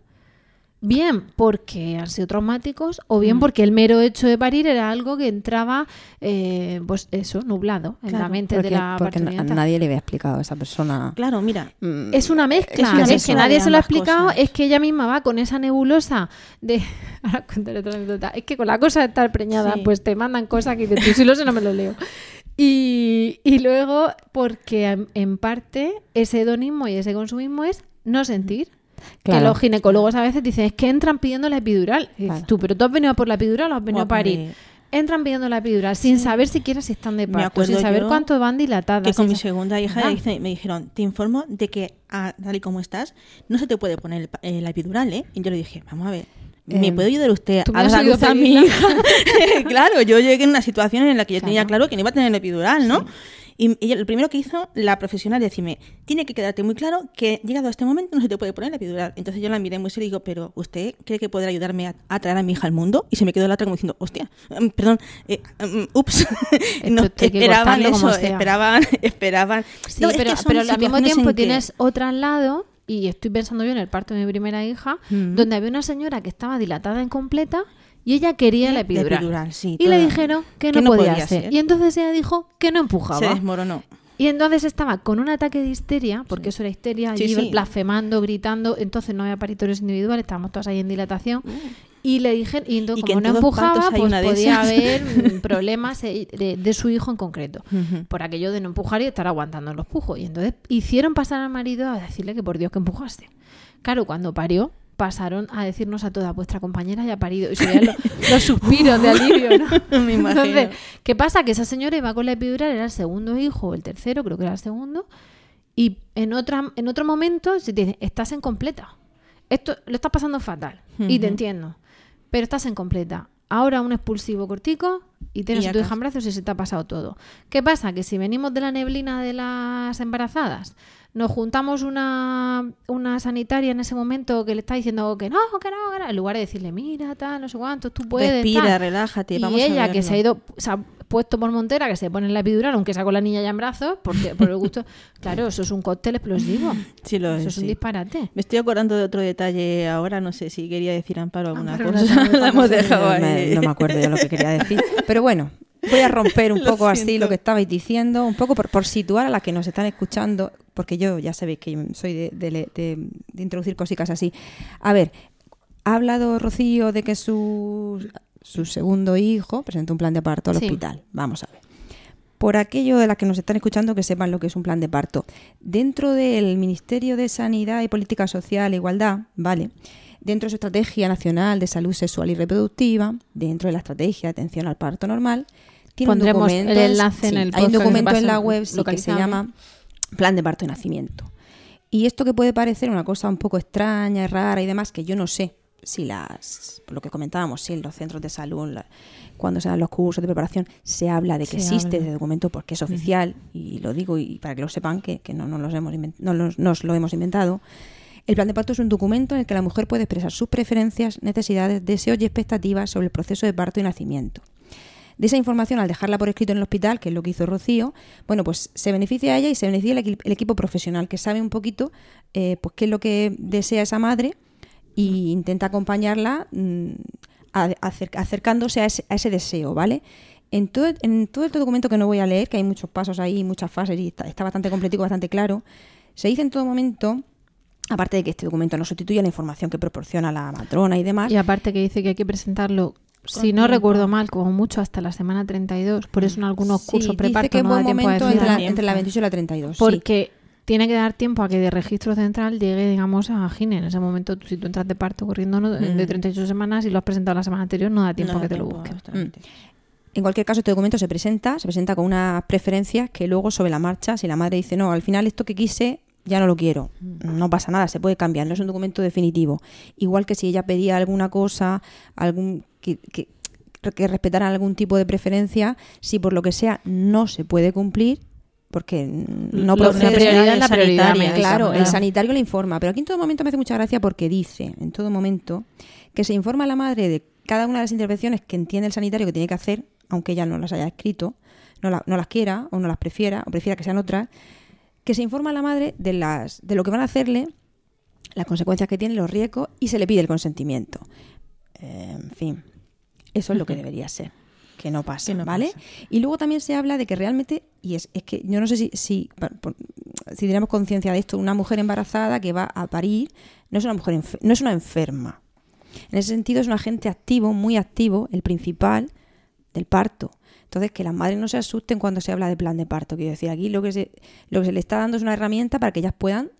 Bien porque han sido traumáticos o Mm. bien porque el mero hecho de parir era algo que entraba, eh, pues eso, nublado en la mente porque, de la porque nadie le había explicado a esa persona. Claro, mira. Mm, Es una mezcla, Es una es, que nadie se lo ha explicado, cosas. es que ella misma va con esa nebulosa de... *laughs* Ahora contaré otra anécdota. Es que con la cosa de estar preñada, Sí. pues te mandan cosas que dices, tú si lo sé no me lo leo. *laughs* Y, y luego, porque en- en parte ese hedonismo y ese consumismo es no sentir. Que los ginecólogos a veces dicen, es que entran pidiendo la epidural. Dices, tú, pero tú has venido a por la epidural o has venido O a a parir. Entran pidiendo la epidural sin saber siquiera si están de parto, sin saber cuánto van dilatadas. que con mi segunda hija me dijeron, te informo de que ah, tal y como estás, no se te puede poner el eh, la epidural, ¿eh? Y yo le dije, vamos a ver, ¿me Em, puede ayudar usted ¿tú me a dar a luz a mi hija? *laughs* claro, yo llegué en una situación en la que yo tenía Claro. que no iba a tener epidural, ¿no? Y ella, lo primero que hizo la profesional es decirme, tiene que quedarte muy claro que llegado a este momento no se te puede poner la epidural. Entonces yo la miré muy serio y digo, pero ¿usted cree que podrá ayudarme a, a traer a mi hija al mundo? Y se me quedó la otra como diciendo, hostia, mm, perdón, eh, mm, ups. *laughs* *laughs* no, esperaban eso, sea. esperaban, *laughs* esperaban. Sí, No, es pero, que pero al mismo tiempo en que- tienes otro al lado, y estoy pensando yo en el parto de mi primera hija, Mm. donde había una señora que estaba dilatada incompleta y ella quería la epidural. epidural, sí, y le dijeron que no, que podía, ser. Y entonces ella dijo que no empujaba. Se desmoronó. Y entonces estaba con un ataque de histeria, porque eso era histeria, Sí, allí sí. blasfemando, gritando, entonces no había paritorios individuales, estábamos todas ahí en dilatación. Y le dije, y entonces. Y como no empujaba, pues podía haber *laughs* mm, problemas de, de su hijo en concreto. Por aquello de no empujar y estar aguantando los pujos. Y entonces hicieron pasar al marido a decirle que por Dios que empujaste. Claro, cuando parió, pasaron a decirnos a toda vuestra compañera ya ha parido. Y se oían los, los suspiros de alivio, ¿no? *laughs* Me imagino. Entonces, ¿qué pasa? Que esa señora iba con la epidural, era el segundo hijo o el tercero, creo que era el segundo. Y en, otra, en otro momento se te dice, estás en completa. Esto lo estás pasando fatal. Y te entiendo. Pero estás en completa. Ahora un expulsivo cortico y tienes Y tu hija en brazos y se te ha pasado todo. ¿Qué pasa? Que si venimos de la neblina de las embarazadas, nos juntamos una, una sanitaria en ese momento que le está diciendo que no, que no, que no, en lugar de decirle, mira, tal, no sé cuántos, tú puedes. Respira, tal. relájate, Y vamos a ella que se ha ido, se ha puesto por montera, que se pone en la epidural, aunque sea con la niña ya en brazos, porque por el gusto. *laughs* claro, eso es un cóctel explosivo. Sí, lo Eso es, es un sí. disparate. Me estoy acordando de otro detalle ahora, no sé si quería decir Amparo alguna Amparo, cosa. no *laughs* La hemos dejado ahí. no me acuerdo de lo que quería decir. *laughs* Pero bueno, voy a romper un *laughs* poco así lo que estabais diciendo, un poco por, por situar a las que nos están escuchando, porque yo ya sabéis que soy de, de- de- de introducir cositas así. A ver, ha hablado Rocío de que su, su segundo hijo presentó un plan de parto al Sí. hospital. Vamos a ver. Por aquello de las que nos están escuchando que sepan lo que es un plan de parto. Dentro del Ministerio de Sanidad y Política Social e Igualdad, ¿vale? Dentro de su Estrategia Nacional de Salud Sexual y Reproductiva, dentro de la Estrategia de Atención al Parto Normal, tiene un Pondremos documento, el enlace en el hay un documento en la web sí, que se llama Plan de Parto y Nacimiento. Y esto que puede parecer una cosa un poco extraña, rara y demás, que yo no sé si las, por lo que comentábamos, si en los centros de salud, la- cuando se dan los cursos de preparación, se habla de que Se existe habla. ese documento porque es oficial, y lo digo y para que lo sepan, que, que no, no los hemos inven- no los- nos lo hemos inventado. El plan de parto es un documento en el que la mujer puede expresar sus preferencias, necesidades, deseos y expectativas sobre el proceso de parto y nacimiento. De esa información, al dejarla por escrito en el hospital, que es lo que hizo Rocío, bueno, pues se beneficia ella y se beneficia el, equi- el equipo profesional, que sabe un poquito eh, pues qué es lo que desea esa madre y intenta acompañarla mm, acercándose a ese, a ese deseo, ¿vale? En todo, en todo este documento que no voy a leer, que hay muchos pasos ahí, muchas fases y está, está bastante completico, bastante claro, se dice en todo momento, aparte de que este documento no sustituye la información que proporciona la matrona y demás, Y aparte que dice que hay que presentarlo, si no recuerdo mal, como mucho hasta la semana 32. Por eso en algunos Sí, cursos preparto que no da tiempo a momento decir. entre la, entre la 28 y la 32. sí. Porque tiene que dar tiempo a que de registro central llegue, digamos, a Gine. En ese momento, si tú entras de parto corriendo no- de Mm. 38 semanas y lo has presentado la semana anterior, no da tiempo No a que te lo exactamente. En cualquier caso, este documento se presenta, se presenta con unas preferencias que luego sobre la marcha, si la madre dice, no, al final esto que quise ya no lo quiero, no pasa nada, se puede cambiar, no es un documento definitivo. Igual que si ella pedía alguna cosa, algún que, que, que respetaran algún tipo de preferencia, si por lo que sea no se puede cumplir, porque no procede prioridad la prioridad, Claro, el sanitario le informa, pero aquí en todo momento me hace mucha gracia porque dice, en todo momento, que se informa a la madre de cada una de las intervenciones que entiende el sanitario que tiene que hacer, aunque ella no las haya escrito, no, la- no las quiera o no las prefiera, o prefiera que sean otras, que se informa a la madre de, las, de lo que van a hacerle, las consecuencias que tiene, los riesgos, y se le pide el consentimiento. Eh, en fin, eso es lo que debería ser. Que no pase, Que no ¿vale? Y luego también se habla de que realmente, y es, es que yo no sé si, si, si tenemos conciencia de esto, una mujer embarazada que va a parir no es una mujer no es una enferma. En ese sentido es un agente activo, muy activo, el principal del parto. Entonces, que las madres no se asusten cuando se habla de plan de parto. Quiero decir, aquí lo que se, lo que se le está dando es una herramienta para que ellas puedan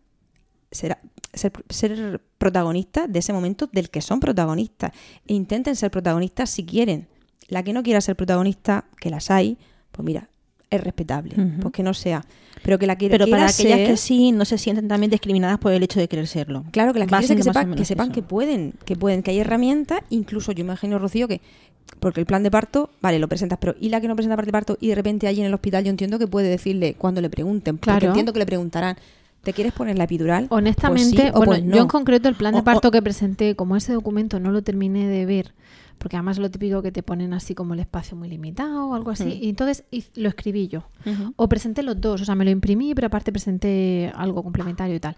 ser, ser, ser protagonistas de ese momento del que son protagonistas. E intenten ser protagonistas si quieren. La que no quiera ser protagonista, que las hay, pues mira, es respetable, Ujú. pues que no sea. Pero que la que Pero para aquellas ser- que sí, no se sienten también discriminadas por el hecho de querer serlo. Claro, que las que, que, que sepan eso. que pueden, que pueden, que hay herramientas, incluso yo imagino, Rocío, que porque el plan de parto, vale, lo presentas, pero y la que no presenta plan de parto y de repente allí en el hospital yo entiendo que puede decirle cuando le pregunten, porque Claro. entiendo que le preguntarán, ¿te quieres poner la epidural? Pues Honestamente, sí bueno, pues no. yo en concreto el plan de parto o- que presenté, como ese documento no lo terminé de ver, porque además lo típico que te ponen así como el espacio muy limitado o algo así, Mm. y entonces lo escribí yo. O presenté los dos, o sea, me lo imprimí, pero aparte presenté algo complementario y tal.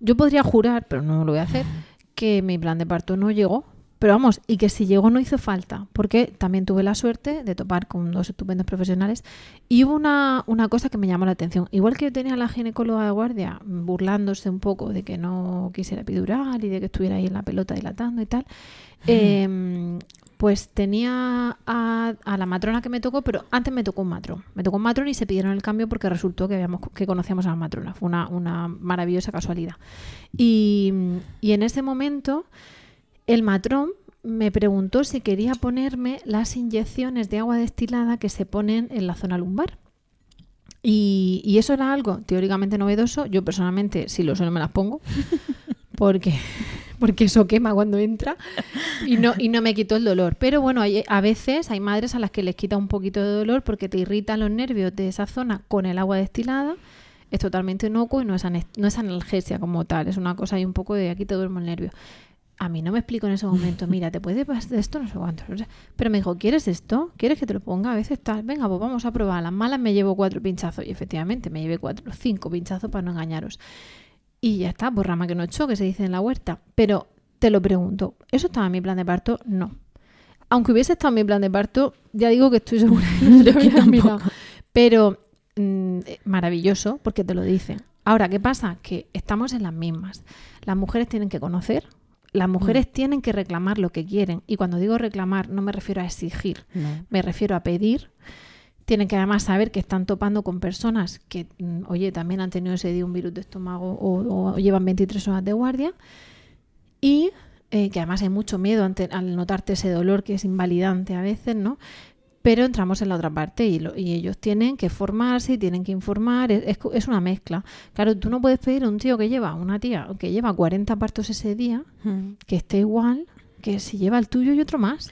Yo podría jurar, pero no lo voy a hacer, que mi plan de parto no llegó. Pero vamos, y que si llegó no hizo falta, porque también tuve la suerte de topar con dos estupendos profesionales y hubo una, una cosa que me llamó la atención. Igual que yo tenía a la ginecóloga de guardia burlándose un poco de que no quisiera epidural y de que estuviera ahí en la pelota dilatando y tal, eh, pues tenía a, a la matrona que me tocó, pero antes me tocó un matrón. Me tocó un matrón y se pidieron el cambio porque resultó que, habíamos, que conocíamos a la matrona. Fue una, una maravillosa casualidad. Y, y en ese momento el matrón me preguntó si quería ponerme las inyecciones de agua destilada que se ponen en la zona lumbar. Y, y eso era algo teóricamente novedoso. Yo personalmente, si lo sé, no me las pongo. *laughs* Porque, porque eso quema cuando entra y no, y no me quitó el dolor. Pero bueno, hay, a veces hay madres a las que les quita un poquito de dolor porque te irritan los nervios de esa zona con el agua destilada. Es totalmente inocuo y no es, no es analgesia como tal. Es una cosa ahí un poco de aquí te duermo el nervio. A mí no me explico en ese momento, mira, te puede pasar esto, no sé cuánto. Pero me dijo, ¿quieres esto? ¿Quieres que te lo ponga? A veces tal, venga, pues vamos a probar. Las malas me llevo cuatro pinchazos. Y efectivamente, me llevé cuatro, cinco pinchazos para no engañaros. Y ya está, por rama que no echó, que se dice en la huerta. Pero te lo pregunto, ¿eso estaba en mi plan de parto? No. Aunque hubiese estado en mi plan de parto, ya digo que estoy segura que no *laughs* se lo mirado. Pero mm, eh, maravilloso, porque te lo dicen. Ahora, ¿qué pasa? Que estamos en las mismas. Las mujeres tienen que conocer, las mujeres tienen que reclamar lo que quieren. Y cuando digo reclamar, no me refiero a exigir, No. me refiero a pedir. Tienen que además saber que están topando con personas que, mm, oye, también han tenido ese día un virus de estómago o, o llevan 23 horas de guardia. Y eh, que además hay mucho miedo ante, al notarte ese dolor que es invalidante a veces, ¿no? Pero entramos en la otra parte y, lo- y ellos tienen que formarse y tienen que informar, es, es- es una mezcla. Claro, tú no puedes pedir a un tío que lleva, una tía que lleva 40 partos ese día, Mm. que esté igual que si lleva el tuyo y otro más.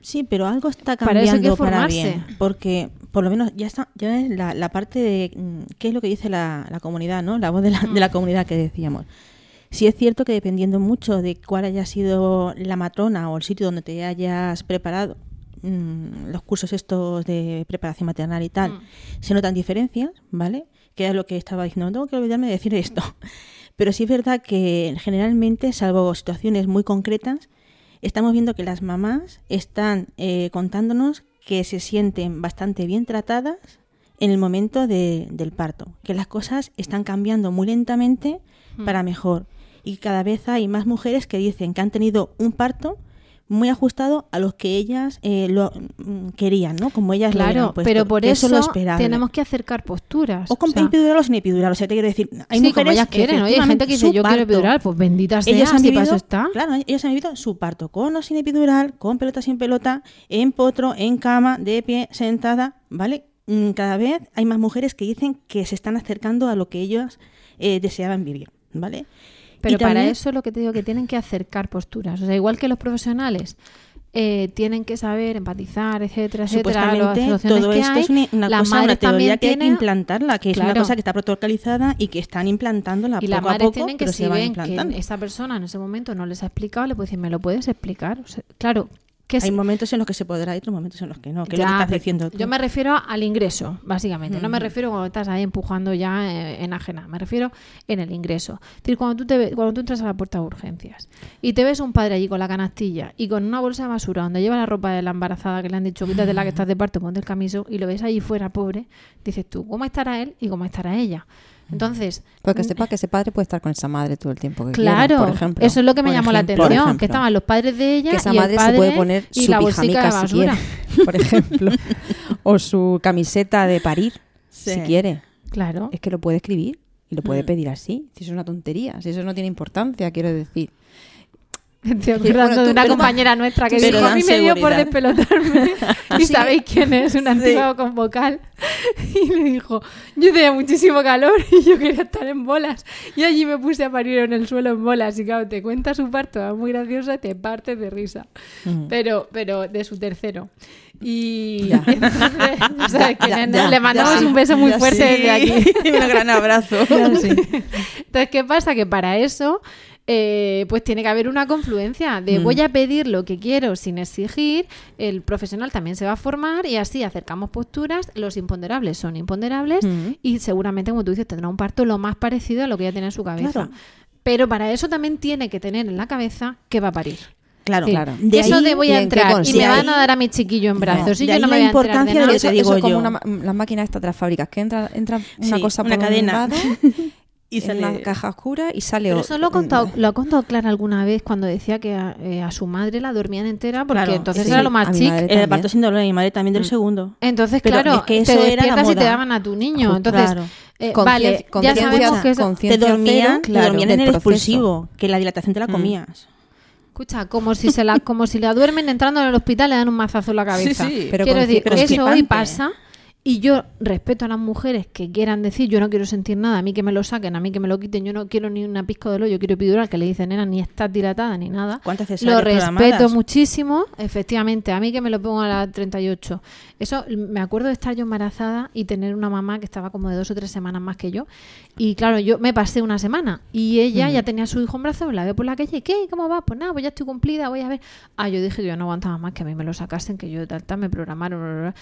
Sí, pero algo está cambiando para, bien. Porque por lo menos ya está, ya es la, la parte de mm, qué es lo que dice la, la comunidad, ¿no? La voz de la, de la comunidad que decíamos. Sí es cierto que dependiendo mucho de cuál haya sido la matrona o el sitio donde te hayas preparado, mm, los cursos estos de preparación maternal y tal, Mm. se notan diferencias, ¿vale? Que es lo que estaba diciendo, no tengo que olvidarme de decir *laughs* esto. Pero sí es verdad que generalmente, salvo situaciones muy concretas, estamos viendo que las mamás están eh, contándonos que se sienten bastante bien tratadas en el momento de- del parto, que las cosas están cambiando muy lentamente Mm. para mejor y cada vez hay más mujeres que dicen que han tenido un parto muy ajustado a los que ellas eh, lo mm, querían, ¿no? Como ellas lo Claro, hubieran puesto, pero por que eso, lo tenemos que acercar posturas. o con O sea, epidural o sin epidural, o sea, te quiero decir, hay sí, mujeres como ellas que quieren, oye, hay gente que dice, yo quiero epidural, pues bendita sea, ellos han vivido, está. Claro, ellos han vivido su parto con o sin epidural, con pelota sin pelota, en potro, en cama, de pie, sentada, ¿vale? Mm, Cada vez hay más mujeres que dicen que se están acercando a lo que ellas eh, deseaban vivir, ¿vale? Pero para eso lo que te digo que tienen que acercar posturas. O sea, igual que los profesionales eh, tienen que saber empatizar, etcétera, etcétera. las todo que esto hay, es una, cosa, una teoría que hay que implantarla, que es una cosa que está protocolizada y que están implantándola y poco las a poco, tienen que pero si ven que esa persona en ese momento no les ha explicado, le puede decir, ¿me lo puedes explicar? O sea, claro, que es- Hay momentos en los que se podrá y otros momentos en los que no, es lo que estás diciendo tú. Yo me refiero al ingreso, básicamente. No me Ujú. refiero cuando estás ahí empujando ya eh, en ajena. Me refiero en el ingreso. Es decir, cuando tú, te ve- cuando tú entras a la puerta de urgencias y te ves un padre allí con la canastilla y con una bolsa de basura donde lleva la ropa de la embarazada que le han dicho, quítate la que estás de parto, ponte el camiso y lo ves allí fuera, pobre, dices tú, ¿cómo estará él y cómo estará ella? Entonces, Porque mm, sepa que ese padre puede estar con esa madre todo el tiempo que Claro, quiera, por ejemplo. eso es lo que me Por llamó la atención, que estaban los padres de ella que esa y el madre padre se puede poner y su la bolsica de pijamica si quiere, por ejemplo, *laughs* o su camiseta de parir, Sí. si quiere. Claro. Es que lo puede escribir y lo puede Mm. pedir así. Si eso es una tontería, si eso no tiene importancia, quiero decir. Estoy Bueno, acordando tú- de una compañera nuestra que dijo, a mí me dio por seguridad". despelotarme. *laughs* ¿Y Sí. sabéis quién es? Un antiguo con vocal. *laughs* Y me dijo, yo tenía muchísimo calor y yo quería estar en bolas. Y allí me puse a parir en el suelo en bolas. Y claro, te cuenta su parto, muy graciosa y te partes de risa. Mm. Pero, pero de su tercero. Y Ya. *laughs* entonces, ya sabes quién Ya, le mandamos un beso muy fuerte sí. desde aquí. Un gran abrazo. Entonces, ¿qué pasa? Que para eso, eh, pues tiene que haber una confluencia de Mm. voy a pedir lo que quiero sin exigir, el profesional también se va a formar y así acercamos posturas, los imponderables son imponderables Mm. y seguramente, como tú dices, tendrá un parto lo más parecido a lo que ya tiene en su cabeza. Claro. Pero para eso también tiene que tener en la cabeza que va a parir. Claro, Sí. claro. De eso ahí- de voy ¿y a entrar y me van a dar a mi chiquillo en brazos y yo no me la voy a enterar de importancia de nada. lo que Eso, digo eso es como una, las máquinas estas de las fábricas, que entra, entra una Sí, cosa una por cadena. un lado *laughs* Y en sale- una caja oscura y sale Pero eso lo ha contado, lo ha contado Clara alguna vez cuando decía que a, eh, a su madre la dormían entera porque Claro, entonces sí, era lo más chic. El parto sin dolor de mi madre también del Mm. segundo. Entonces, Pero claro, es que te eso era la despiertas y te daban a tu niño. Justo, Entonces, claro. eh, Conciencia- vale, ya sabemos que eso- Te dormían, cero, te claro, dormían en el proceso. expulsivo, que la dilatación te la Mm. comías. Escucha, como si se la, como si la duermen entrando en el hospital le dan un mazazo en la cabeza. Sí, sí. Pero Quiero decir, pero eso hoy pasa y yo respeto a las mujeres que quieran decir yo no quiero sentir nada, a mí que me lo saquen, a mí que me lo quiten, yo no quiero ni una pizca de yo quiero epidural, que le dicen nena, ni estás dilatada ni nada. ¿Cuántas Lo respeto muchísimo, efectivamente, a mí que me lo pongo a las 38. Eso, me acuerdo de estar yo embarazada y tener una mamá que estaba como de dos o tres semanas más que yo. Y claro, yo me pasé una semana y ella ya tenía a su hijo en brazos, la veo por la calle, ¿qué? ¿Cómo va? Pues nada, pues ya estoy cumplida, voy a ver. Ah, yo dije que yo no aguantaba más, que a mí me lo sacasen, que yo tal, tal, me programaron. bla, bla, bla.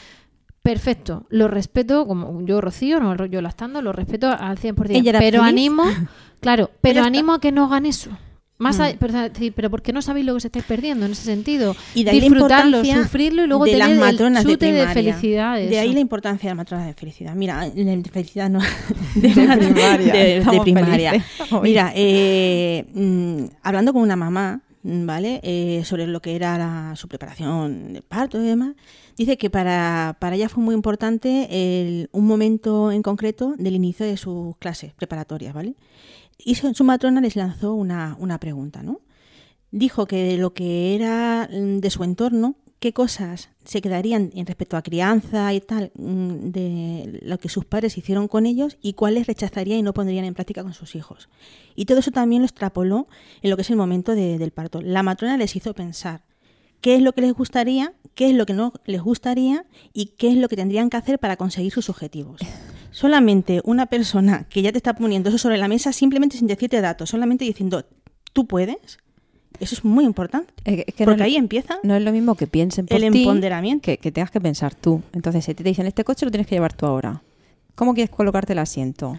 Perfecto, lo respeto, como yo Rocío, no yo lastando, lo respeto al 100%. Ella era pero feliz. animo, *laughs* claro, pero animo a que no hagan eso. Más Mm. allá- pero, pero porque no sabéis lo que se estáis perdiendo en ese sentido. Y de ahí la Disfrutarlo, importancia sufrirlo y luego de tener las el de chute de, felicidad. de De ahí la importancia de las matronas de felicidad. Mira, de felicidad no. *laughs* De, primaria. de- de primaria. Mira, eh, mm, hablando con una mamá, ¿vale? Eh, sobre lo que era la- su preparación de parto y demás, dice que para, para ella fue muy importante un momento en concreto del inicio de sus clases preparatorias, ¿vale? Y su, matrona les lanzó una, una pregunta, ¿no? dijo que de lo que era mm, de su entorno, qué cosas se quedarían en respecto a crianza y tal, mm, de lo que sus padres hicieron con ellos y cuáles rechazarían y no pondrían en práctica con sus hijos. Y todo eso también lo extrapoló en lo que es el momento de- del parto. La matrona les hizo pensar qué es lo que les gustaría, qué es lo que no les gustaría y qué es lo que tendrían que hacer para conseguir sus objetivos. *laughs* Solamente una persona que ya te está poniendo eso sobre la mesa, simplemente sin decirte datos, solamente diciendo, tú puedes, eso es muy importante. Es que- porque no, ahí empieza no es lo mismo que piensen por el empoderamiento. que, que tengas que pensar tú. Entonces, si te dicen, este coche lo tienes que llevar tú ahora. ¿Cómo quieres colocarte el asiento?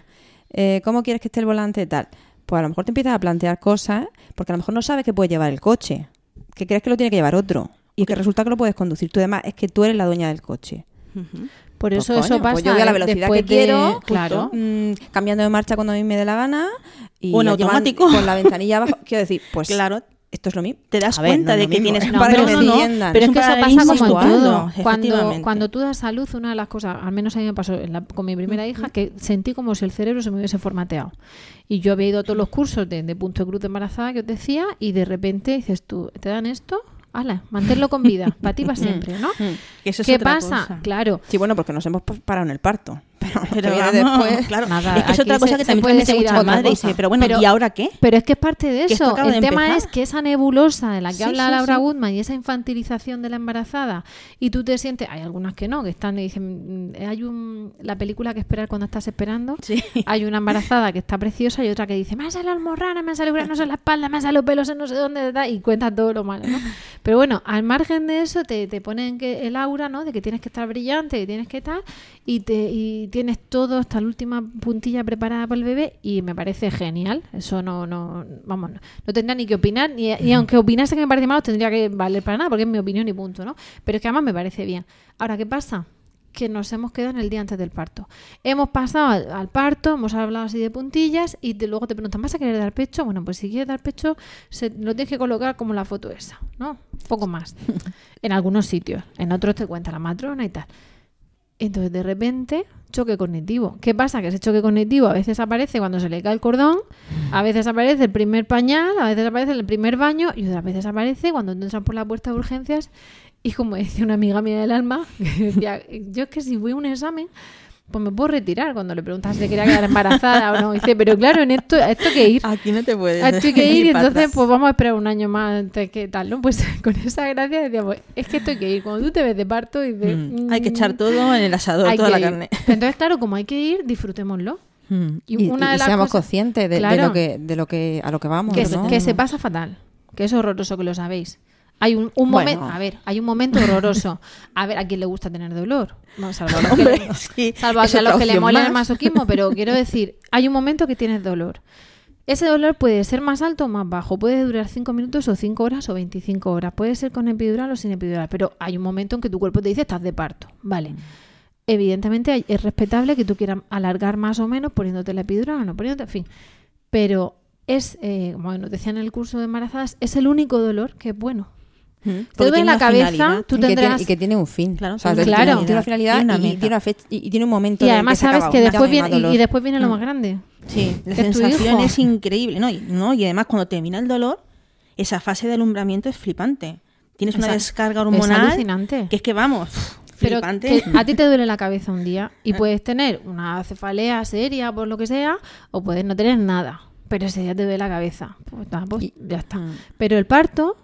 Eh, ¿Cómo quieres que esté el volante tal? Pues a lo mejor te empiezas a plantear cosas porque a lo mejor no sabes que puede llevar el coche, que crees que lo tiene que llevar otro y que resulta que lo puedes conducir tú. Además, es que tú eres la dueña del coche. Por Pues, eso eso pasa. pues yo voy a la velocidad que de- quiero, claro. mm, cambiando de marcha cuando a mí me dé la gana y O en llevan automático. con la ventanilla abajo. *laughs* Quiero decir, pues Claro. Esto es lo mismo. Te das ver, cuenta no de que mismo, tienes es un para que no, no, no, entiendan. Pero es que eso pasa como en todo. Cuando, efectivamente. cuando tú das a luz, una de las cosas, al menos a mí me pasó en la- con mi primera hija, que sentí como si el cerebro se me hubiese formateado. Y yo había ido a todos los cursos de, de punto de cruz de embarazada que os decía, y de repente dices tú, ¿te dan esto? ¡Hala! Manténlo con vida, para ti para *laughs* siempre, ¿no? Que eso es ¿Qué otra pasa? cosa. Claro. Sí, bueno, porque nos hemos pa- parado en el parto. Pero, lo que Pero viene vamos, después... claro, Nada, es que es otra cosa se- que también transmite seguir mucha otra madre. Dice, pero bueno, Pero- ¿y ahora qué? Pero es que es parte de eso. El de tema empezar. es que esa nebulosa de la que Sí, habla sí, Laura sí. Goodman y esa infantilización de la embarazada y tú te sientes, hay algunas que no, que están y dicen, mm, hay un la película que esperar cuando estás esperando, Sí. *laughs* hay una embarazada que está preciosa y otra que dice, me han salido almorranas, me han salido granos en la espalda, me han salido pelos en no sé dónde, da", y cuenta todo lo malo, ¿no? *laughs* Pero bueno, al margen de eso te, te ponen que el aura, ¿no? De que tienes que estar brillante, que tienes que tal, y te y tienes todo hasta la última puntilla preparada para el bebé y me parece genial. Eso no, no vamos, no, no tendría ni que opinar, ni, y aunque opinase que me parece malo, tendría que valer para nada, porque es mi opinión y punto, ¿no? Pero es que además me parece bien. Ahora, ¿qué pasa? que nos hemos quedado en el día antes del parto. Hemos pasado al, al parto, hemos hablado así de puntillas y te- luego te preguntan, ¿vas a querer dar pecho? Bueno, pues si quieres dar pecho, se, lo tienes que colocar como la foto esa, ¿no? Poco más. *laughs* en algunos sitios, en otros te cuenta la matrona y tal. Entonces, de repente, choque cognitivo. ¿Qué pasa? Que ese choque cognitivo a veces aparece cuando se le cae el cordón, a veces aparece el primer pañal, a veces aparece el primer baño y otras veces aparece cuando entran por la puerta de urgencias y como decía una amiga mía del alma, *laughs* que decía, yo es que si voy a un examen, pues me puedo retirar cuando le preguntas si se quería quedar embarazada o no. Y dice, pero claro, en esto, a esto hay que ir. Aquí no te puedes. A esto hay que *laughs* ir y entonces atrás. pues vamos a esperar un año más antes que tal, ¿no? Pues *laughs* con esa gracia decíamos, es que esto hay que ir. Cuando tú te ves de parto y dices... Mm. Hay que echar mm, todo en el asador, hay toda la ir. carne. Entonces, claro, como hay que ir, disfrutémoslo. Mm. Y Y, una de y las seamos cosas- conscientes de, lo que, de lo que a lo que vamos. que, ¿no? se, que se pasa fatal, que es horroroso que lo sabéis. Hay un, un Bueno. momento, a ver, hay un momento horroroso. A ver, a quién le gusta tener dolor. Vamos, salvo a *laughs* los que, le- sí, salvo a los que le mola el masoquismo, pero quiero *laughs* decir, hay un momento que tienes dolor. Ese dolor puede ser más alto o más bajo, puede durar 5 minutos o 5 horas o 25 horas, puede ser con epidural o sin epidural, pero hay un momento en que tu cuerpo te dice estás de parto, ¿vale? Evidentemente hay- es respetable que tú quieras alargar más o menos poniéndote la epidural o no poniéndote, en fin, pero es, eh, como nos decían en el curso de embarazadas, es el único dolor que es bueno. Te duele la cabeza, tú Y que tiene- tendrás... y que tiene un fin. Claro, O sea, tiene tiene- una tiene una finalidad Tiene una y, tiene una fecha- y- y tiene un momento Y además sabes que después viene, y, después viene lo Mm. más grande. Sí, la es sensación es increíble, ¿no? Y, ¿no? y además cuando termina el dolor, esa fase de alumbramiento es flipante. Tienes una descarga es hormonal alucinante. que es que vamos, *laughs* Pero flipante. que a ti te duele la cabeza un día y puedes tener una cefalea seria por lo que sea o puedes no tener nada, pero ese día te duele la cabeza. Pues, pues ya está. Mm. Pero el parto,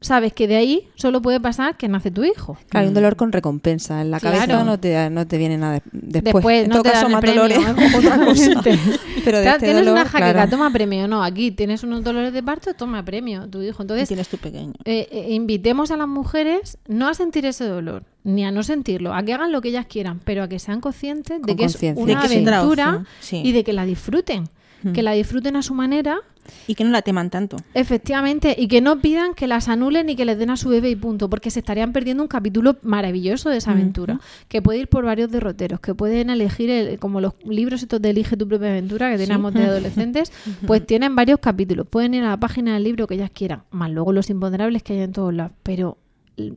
sabes que de ahí solo puede pasar que nace tu hijo. Claro, hay un dolor con recompensa. En la cabeza Claro. no te, no te viene nada de- después. Después en no todo te caso, más premio. dolores ¿eh? *laughs* otra cosa. Pero de Claro, este tienes dolor, una jaqueca, claro. toma premio. No, aquí tienes unos dolores de parto, toma premio tu hijo. Entonces, tienes tu pequeño. eh, eh, invitemos a las mujeres no a sentir ese dolor, ni a no sentirlo, a que hagan lo que ellas quieran, pero a que sean conscientes de que es una De que aventura sí. y de que la disfruten. Mm. Que la disfruten a su manera, Y que no la teman tanto. efectivamente, y que no pidan que las anulen y que les den a su bebé y punto, porque se estarían perdiendo un capítulo maravilloso de esa aventura, que puede ir por varios derroteros, que pueden elegir, el- como los libros estos de Elige tu propia aventura que Sí. teníamos de adolescentes, *laughs* pues tienen varios capítulos, pueden ir a la página del libro que ellas quieran, más luego los imponderables que hay en todos lados, pero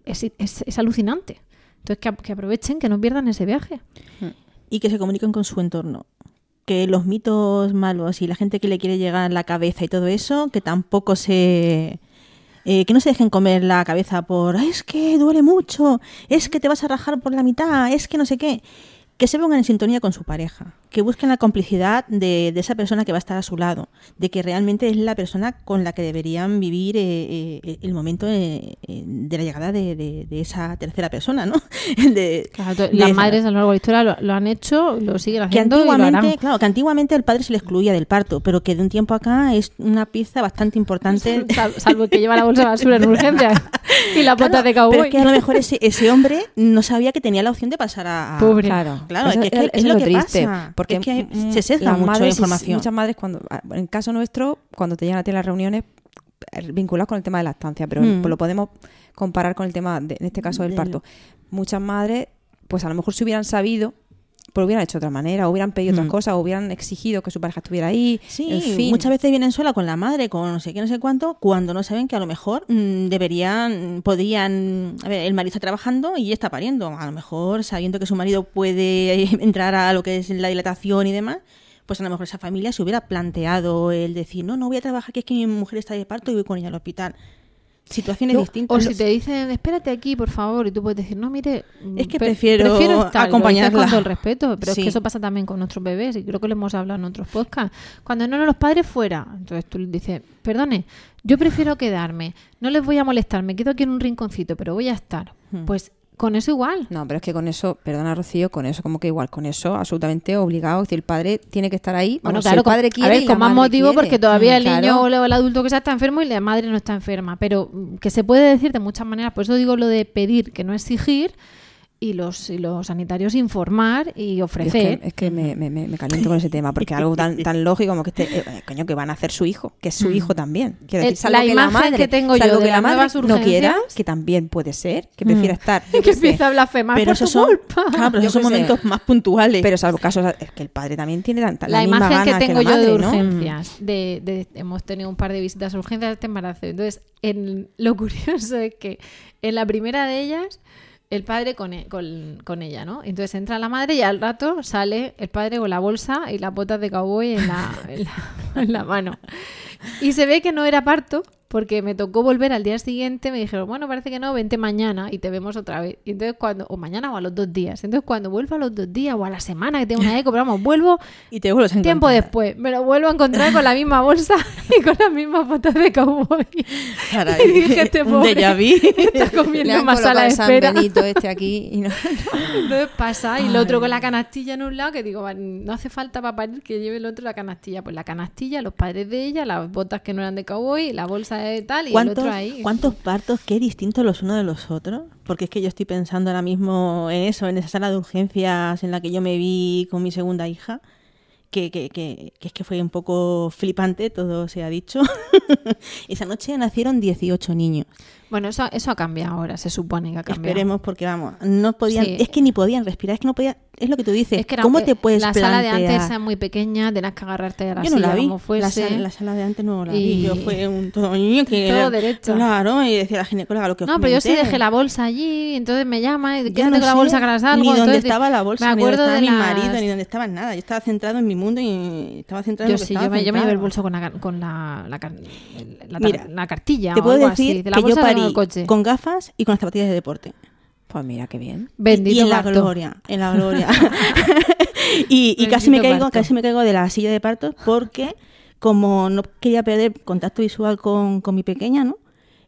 es, es- es alucinante. Entonces que, que aprovechen, que no pierdan ese viaje. Y que se comuniquen con su entorno. Que los mitos malos y la gente que le quiere llegar a la cabeza y todo eso, que tampoco se... eh, que no se dejen comer la cabeza por "Ay, es que duele mucho, es que te vas a rajar por la mitad, es que no sé qué. Que se pongan en sintonía con su pareja, que busquen la complicidad de, de esa persona que va a estar a su lado, de que realmente es la persona con la que deberían vivir eh, eh, el momento eh, eh, de la llegada de, de- de esa tercera persona, ¿no? *laughs* Claro, las madres a lo largo de la historia lo, lo han hecho, lo siguen que haciendo y lo antiguamente, harán. claro, que antiguamente el padre se le excluía del parto, pero que de un tiempo acá es una pieza bastante importante. *laughs* Sal- salvo que lleva la bolsa de basura en *laughs* urgencias *laughs* y la Claro, bota de Pero cowboy. es que a lo mejor ese, ese hombre no sabía que tenía la opción de pasar a. Pobre. Claro, Claro, es que, es, que es lo, que triste, pasa. porque es que se sesga mucho la información. Muchas madres, cuando, ah, en caso nuestro, cuando te llegan a ti las reuniones eh, vinculadas con el tema de lactancia, pero Mm. pues lo podemos comparar con el tema, de, en este caso, del Del- parto. Muchas madres, pues a lo mejor si hubieran sabido, pues lo hubieran hecho de otra manera, o hubieran pedido Mm. otras cosas, o hubieran exigido que su pareja estuviera ahí. Sí, en fin. muchas veces vienen sola con la madre, con no sé qué, no sé cuánto, cuando no saben que a lo mejor mm, deberían, podían, a ver, el marido está trabajando y está pariendo. A lo mejor sabiendo que su marido puede entrar a lo que es la dilatación y demás, pues a lo mejor esa familia se hubiera planteado el decir, no, no voy a trabajar, que es que mi mujer está de parto y voy con ella al hospital. Situaciones No, distintas. O si te dicen, espérate aquí, por favor, y tú puedes decir, no, mire, Es que pre- prefiero estar", acompañarla. con todo el respeto, pero Sí. es que eso pasa también con nuestros bebés, y creo que lo hemos hablado en otros podcasts. Cuando no, no, los padres fuera, entonces tú les dices, perdone, yo prefiero quedarme, no les voy a molestar, me quedo aquí en un rinconcito, pero voy a estar. Hmm. Pues con eso igual. No, pero es que con eso, perdona Rocío, con eso como que igual, con eso absolutamente obligado. Es decir, el padre tiene que estar ahí. Bueno, Vamos, claro, el padre con, quiere a ver, y con la más motivo quiere. porque todavía Mm, el claro. niño o el adulto que sea está enfermo y la madre no está enferma. Pero mm, que se puede decir de muchas maneras, por eso digo lo de pedir, que no exigir, y los, y los sanitarios informar y Yo ofrecer. Es que, es que me, me, me- caliento con ese tema, porque algo tan, tan lógico como que este, eh, coño, que van a hacer su hijo, que es su Mm. hijo también. Quiero El- decir, salvo la que la imagen madre, que tengo yo que la madre nuevas no quiera, urgencias- que también puede ser, que Mm. prefiera estar. *laughs* que empieza a blasfemar pero por tu son, culpa. claro, *laughs* pero Yo esos son qué sé. momentos más puntuales. Pero salvo casos, es que el padre también tiene tanta, la, la, misma imagen que gana tengo la yo de madre, ¿no? urgencias, de, de- hemos tenido un par de visitas a urgencias de este embarazo. Entonces, en, lo *laughs* curioso es que en la primera de ellas, el padre con, e- con, con ella, ¿no? Entonces entra la madre y al rato sale el padre con la bolsa y las botas de cowboy en la, en la *laughs* mano. Y se ve que no era parto, porque me tocó volver al día siguiente, me dijeron, bueno, parece que no, vente mañana y te vemos otra vez. Y entonces cuando, o mañana o a los dos días. Entonces cuando vuelvo a los dos días o a la semana que tengo una eco, pero vamos, vuelvo *laughs* y te vuelves a tiempo después. Me lo vuelvo a encontrar con la misma bolsa *laughs* y con las mismas botas de cowboy. Caray, *laughs* y dije, este pobre déjà vu. está comiendo más sala colocado de el San espera. Benito este aquí y no, Entonces pasa y el otro con la canastilla en un lado que digo, "Va, no hace falta para parir que lleve el otro la canastilla. Pues la canastilla, los padres de ella, las botas que no eran de cowboy, la bolsa de tal y el ¿Cuántos, otro ahí. ¿Cuántos partos qué distintos los unos de los otros? Porque es que yo estoy pensando ahora mismo en eso, en esa sala de urgencias en la que yo me vi con mi segunda hija. que, que, que, que es que fue un poco flipante, todo se ha dicho. *laughs* Esa noche nacieron 18 niños. Bueno, eso, eso ha cambiado ahora, se supone que ha cambiado. Esperemos porque vamos, no podían, Sí. es que ni podían respirar, es que no podían, es lo que tú dices, Es que era- ¿cómo te puedes La sala de plantear? antes era muy pequeña, tenías que agarrarte a la Yo no silla la vi, como la, fuese. sala, la sala de antes no la Y- vi, yo fue un todo niño que Todo era- derecho. Claro, y decía la ginecóloga lo que os No, pero yo sí dejé la bolsa allí, entonces me llama y quédate no con la bolsa que ahora salgo. Ni dónde entonces, estaba la bolsa, me ni dónde estaba de mi las- marido, ni dónde estaba nada. Yo estaba centrado en mi mundo y estaba centrado Yo en lo que sí, estaba yo me, yo me llevé el bolso con la, con la, la, la, Mira, la cartilla Te puedo decir de la que yo bolsa coche. con gafas y con las zapatillas de deporte. Pues mira qué bien. Bendito y en la gloria, en la gloria. *laughs* *laughs* y y casi me caigo, parto. casi me caigo de la silla de partos porque como no quería perder contacto visual con, con mi pequeña, ¿no?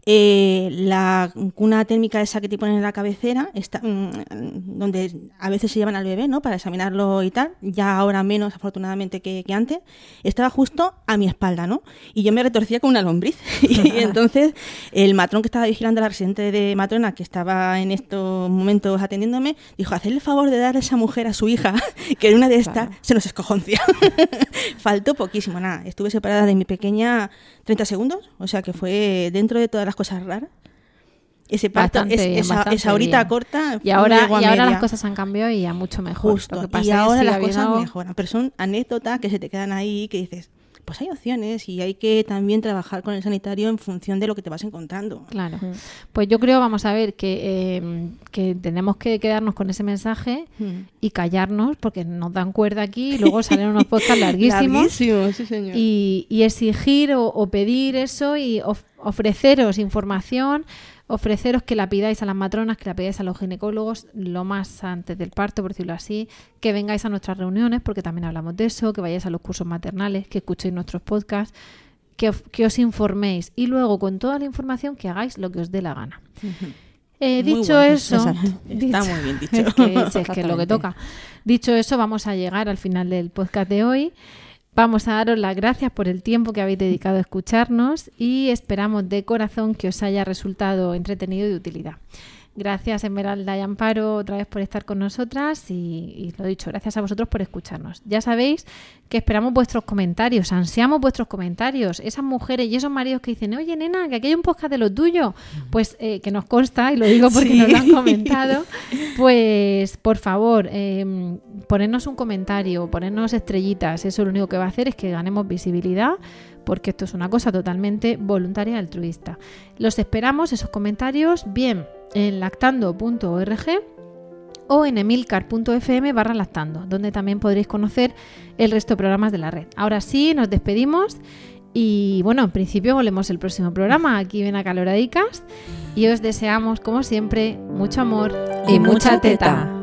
Eh, la cuna térmica esa que te ponen en la cabecera, está, mm, donde a veces se llevan al bebé, ¿no? Para examinarlo y tal, ya ahora menos afortunadamente que, que antes, estaba justo a mi espalda, ¿no? Y yo me retorcía con una lombriz. *laughs* y *laughs* entonces el matrón que estaba vigilando a la residente de matrona, que estaba en estos momentos atendiéndome, dijo, hacedle el favor de darle a esa mujer a su hija, *laughs* que en una de estas se nos escojoncia. Faltó poquísimo, nada. Estuve separada de mi pequeña 30 segundos, o sea que fue dentro de todas las cosas raras. Ese parto, Bastante es- bien, esa, esa horita bien. corta. Y ahora, y ahora las cosas han cambiado y a mucho mejor. Justo. Lo que pasa y ahora las cosas mejoran. Pero son anécdotas que se te quedan ahí que dices, pues hay opciones y hay que también trabajar con el sanitario en función de lo que te vas encontrando. Claro. Pues yo creo, vamos a ver, que, eh, que tenemos que quedarnos con ese mensaje Mm. y callarnos porque nos dan cuerda aquí y luego salen unos podcasts *laughs* larguísimos. Larguísimos, sí, señor. Y, y exigir o, o pedir eso y of- ofreceros información, ofreceros que la pidáis a las matronas, que la pidáis a los ginecólogos lo más antes del parto, por decirlo así, que vengáis a nuestras reuniones, porque también hablamos de eso, que vayáis a los cursos maternales, que escuchéis nuestros podcasts, que, que os informéis y luego con toda la información que hagáis lo que os dé la gana. Eh, Muy dicho bueno, eso. *laughs* Está muy bien dicho. *laughs* Es que, si es que es lo que toca. Dicho eso, vamos a llegar al final del podcast de hoy. Vamos a daros las gracias por el tiempo que habéis dedicado a escucharnos y esperamos de corazón que os haya resultado entretenido y de utilidad. Gracias Esmeralda y Amparo otra vez por estar con nosotras y, y lo dicho, gracias a vosotros por escucharnos. Ya sabéis que esperamos vuestros comentarios, ansiamos vuestros comentarios. Esas mujeres y esos maridos que dicen, oye nena, que aquí hay un podcast de lo tuyo, pues eh, que nos consta y lo digo porque Sí. nos lo han comentado, pues por favor, eh, ponernos un comentario, ponernos estrellitas, eso lo único que va a hacer es que ganemos visibilidad porque esto es una cosa totalmente voluntaria y altruista. Los esperamos, esos comentarios, bien en lactando.org o en emilcar.fm barra lactando, donde también podréis conocer el resto de programas de la red. Ahora sí, nos despedimos y bueno, en principio volvemos el próximo programa aquí ven a Caloradicas y os deseamos como siempre mucho amor y, Y mucha mucha teta. teta.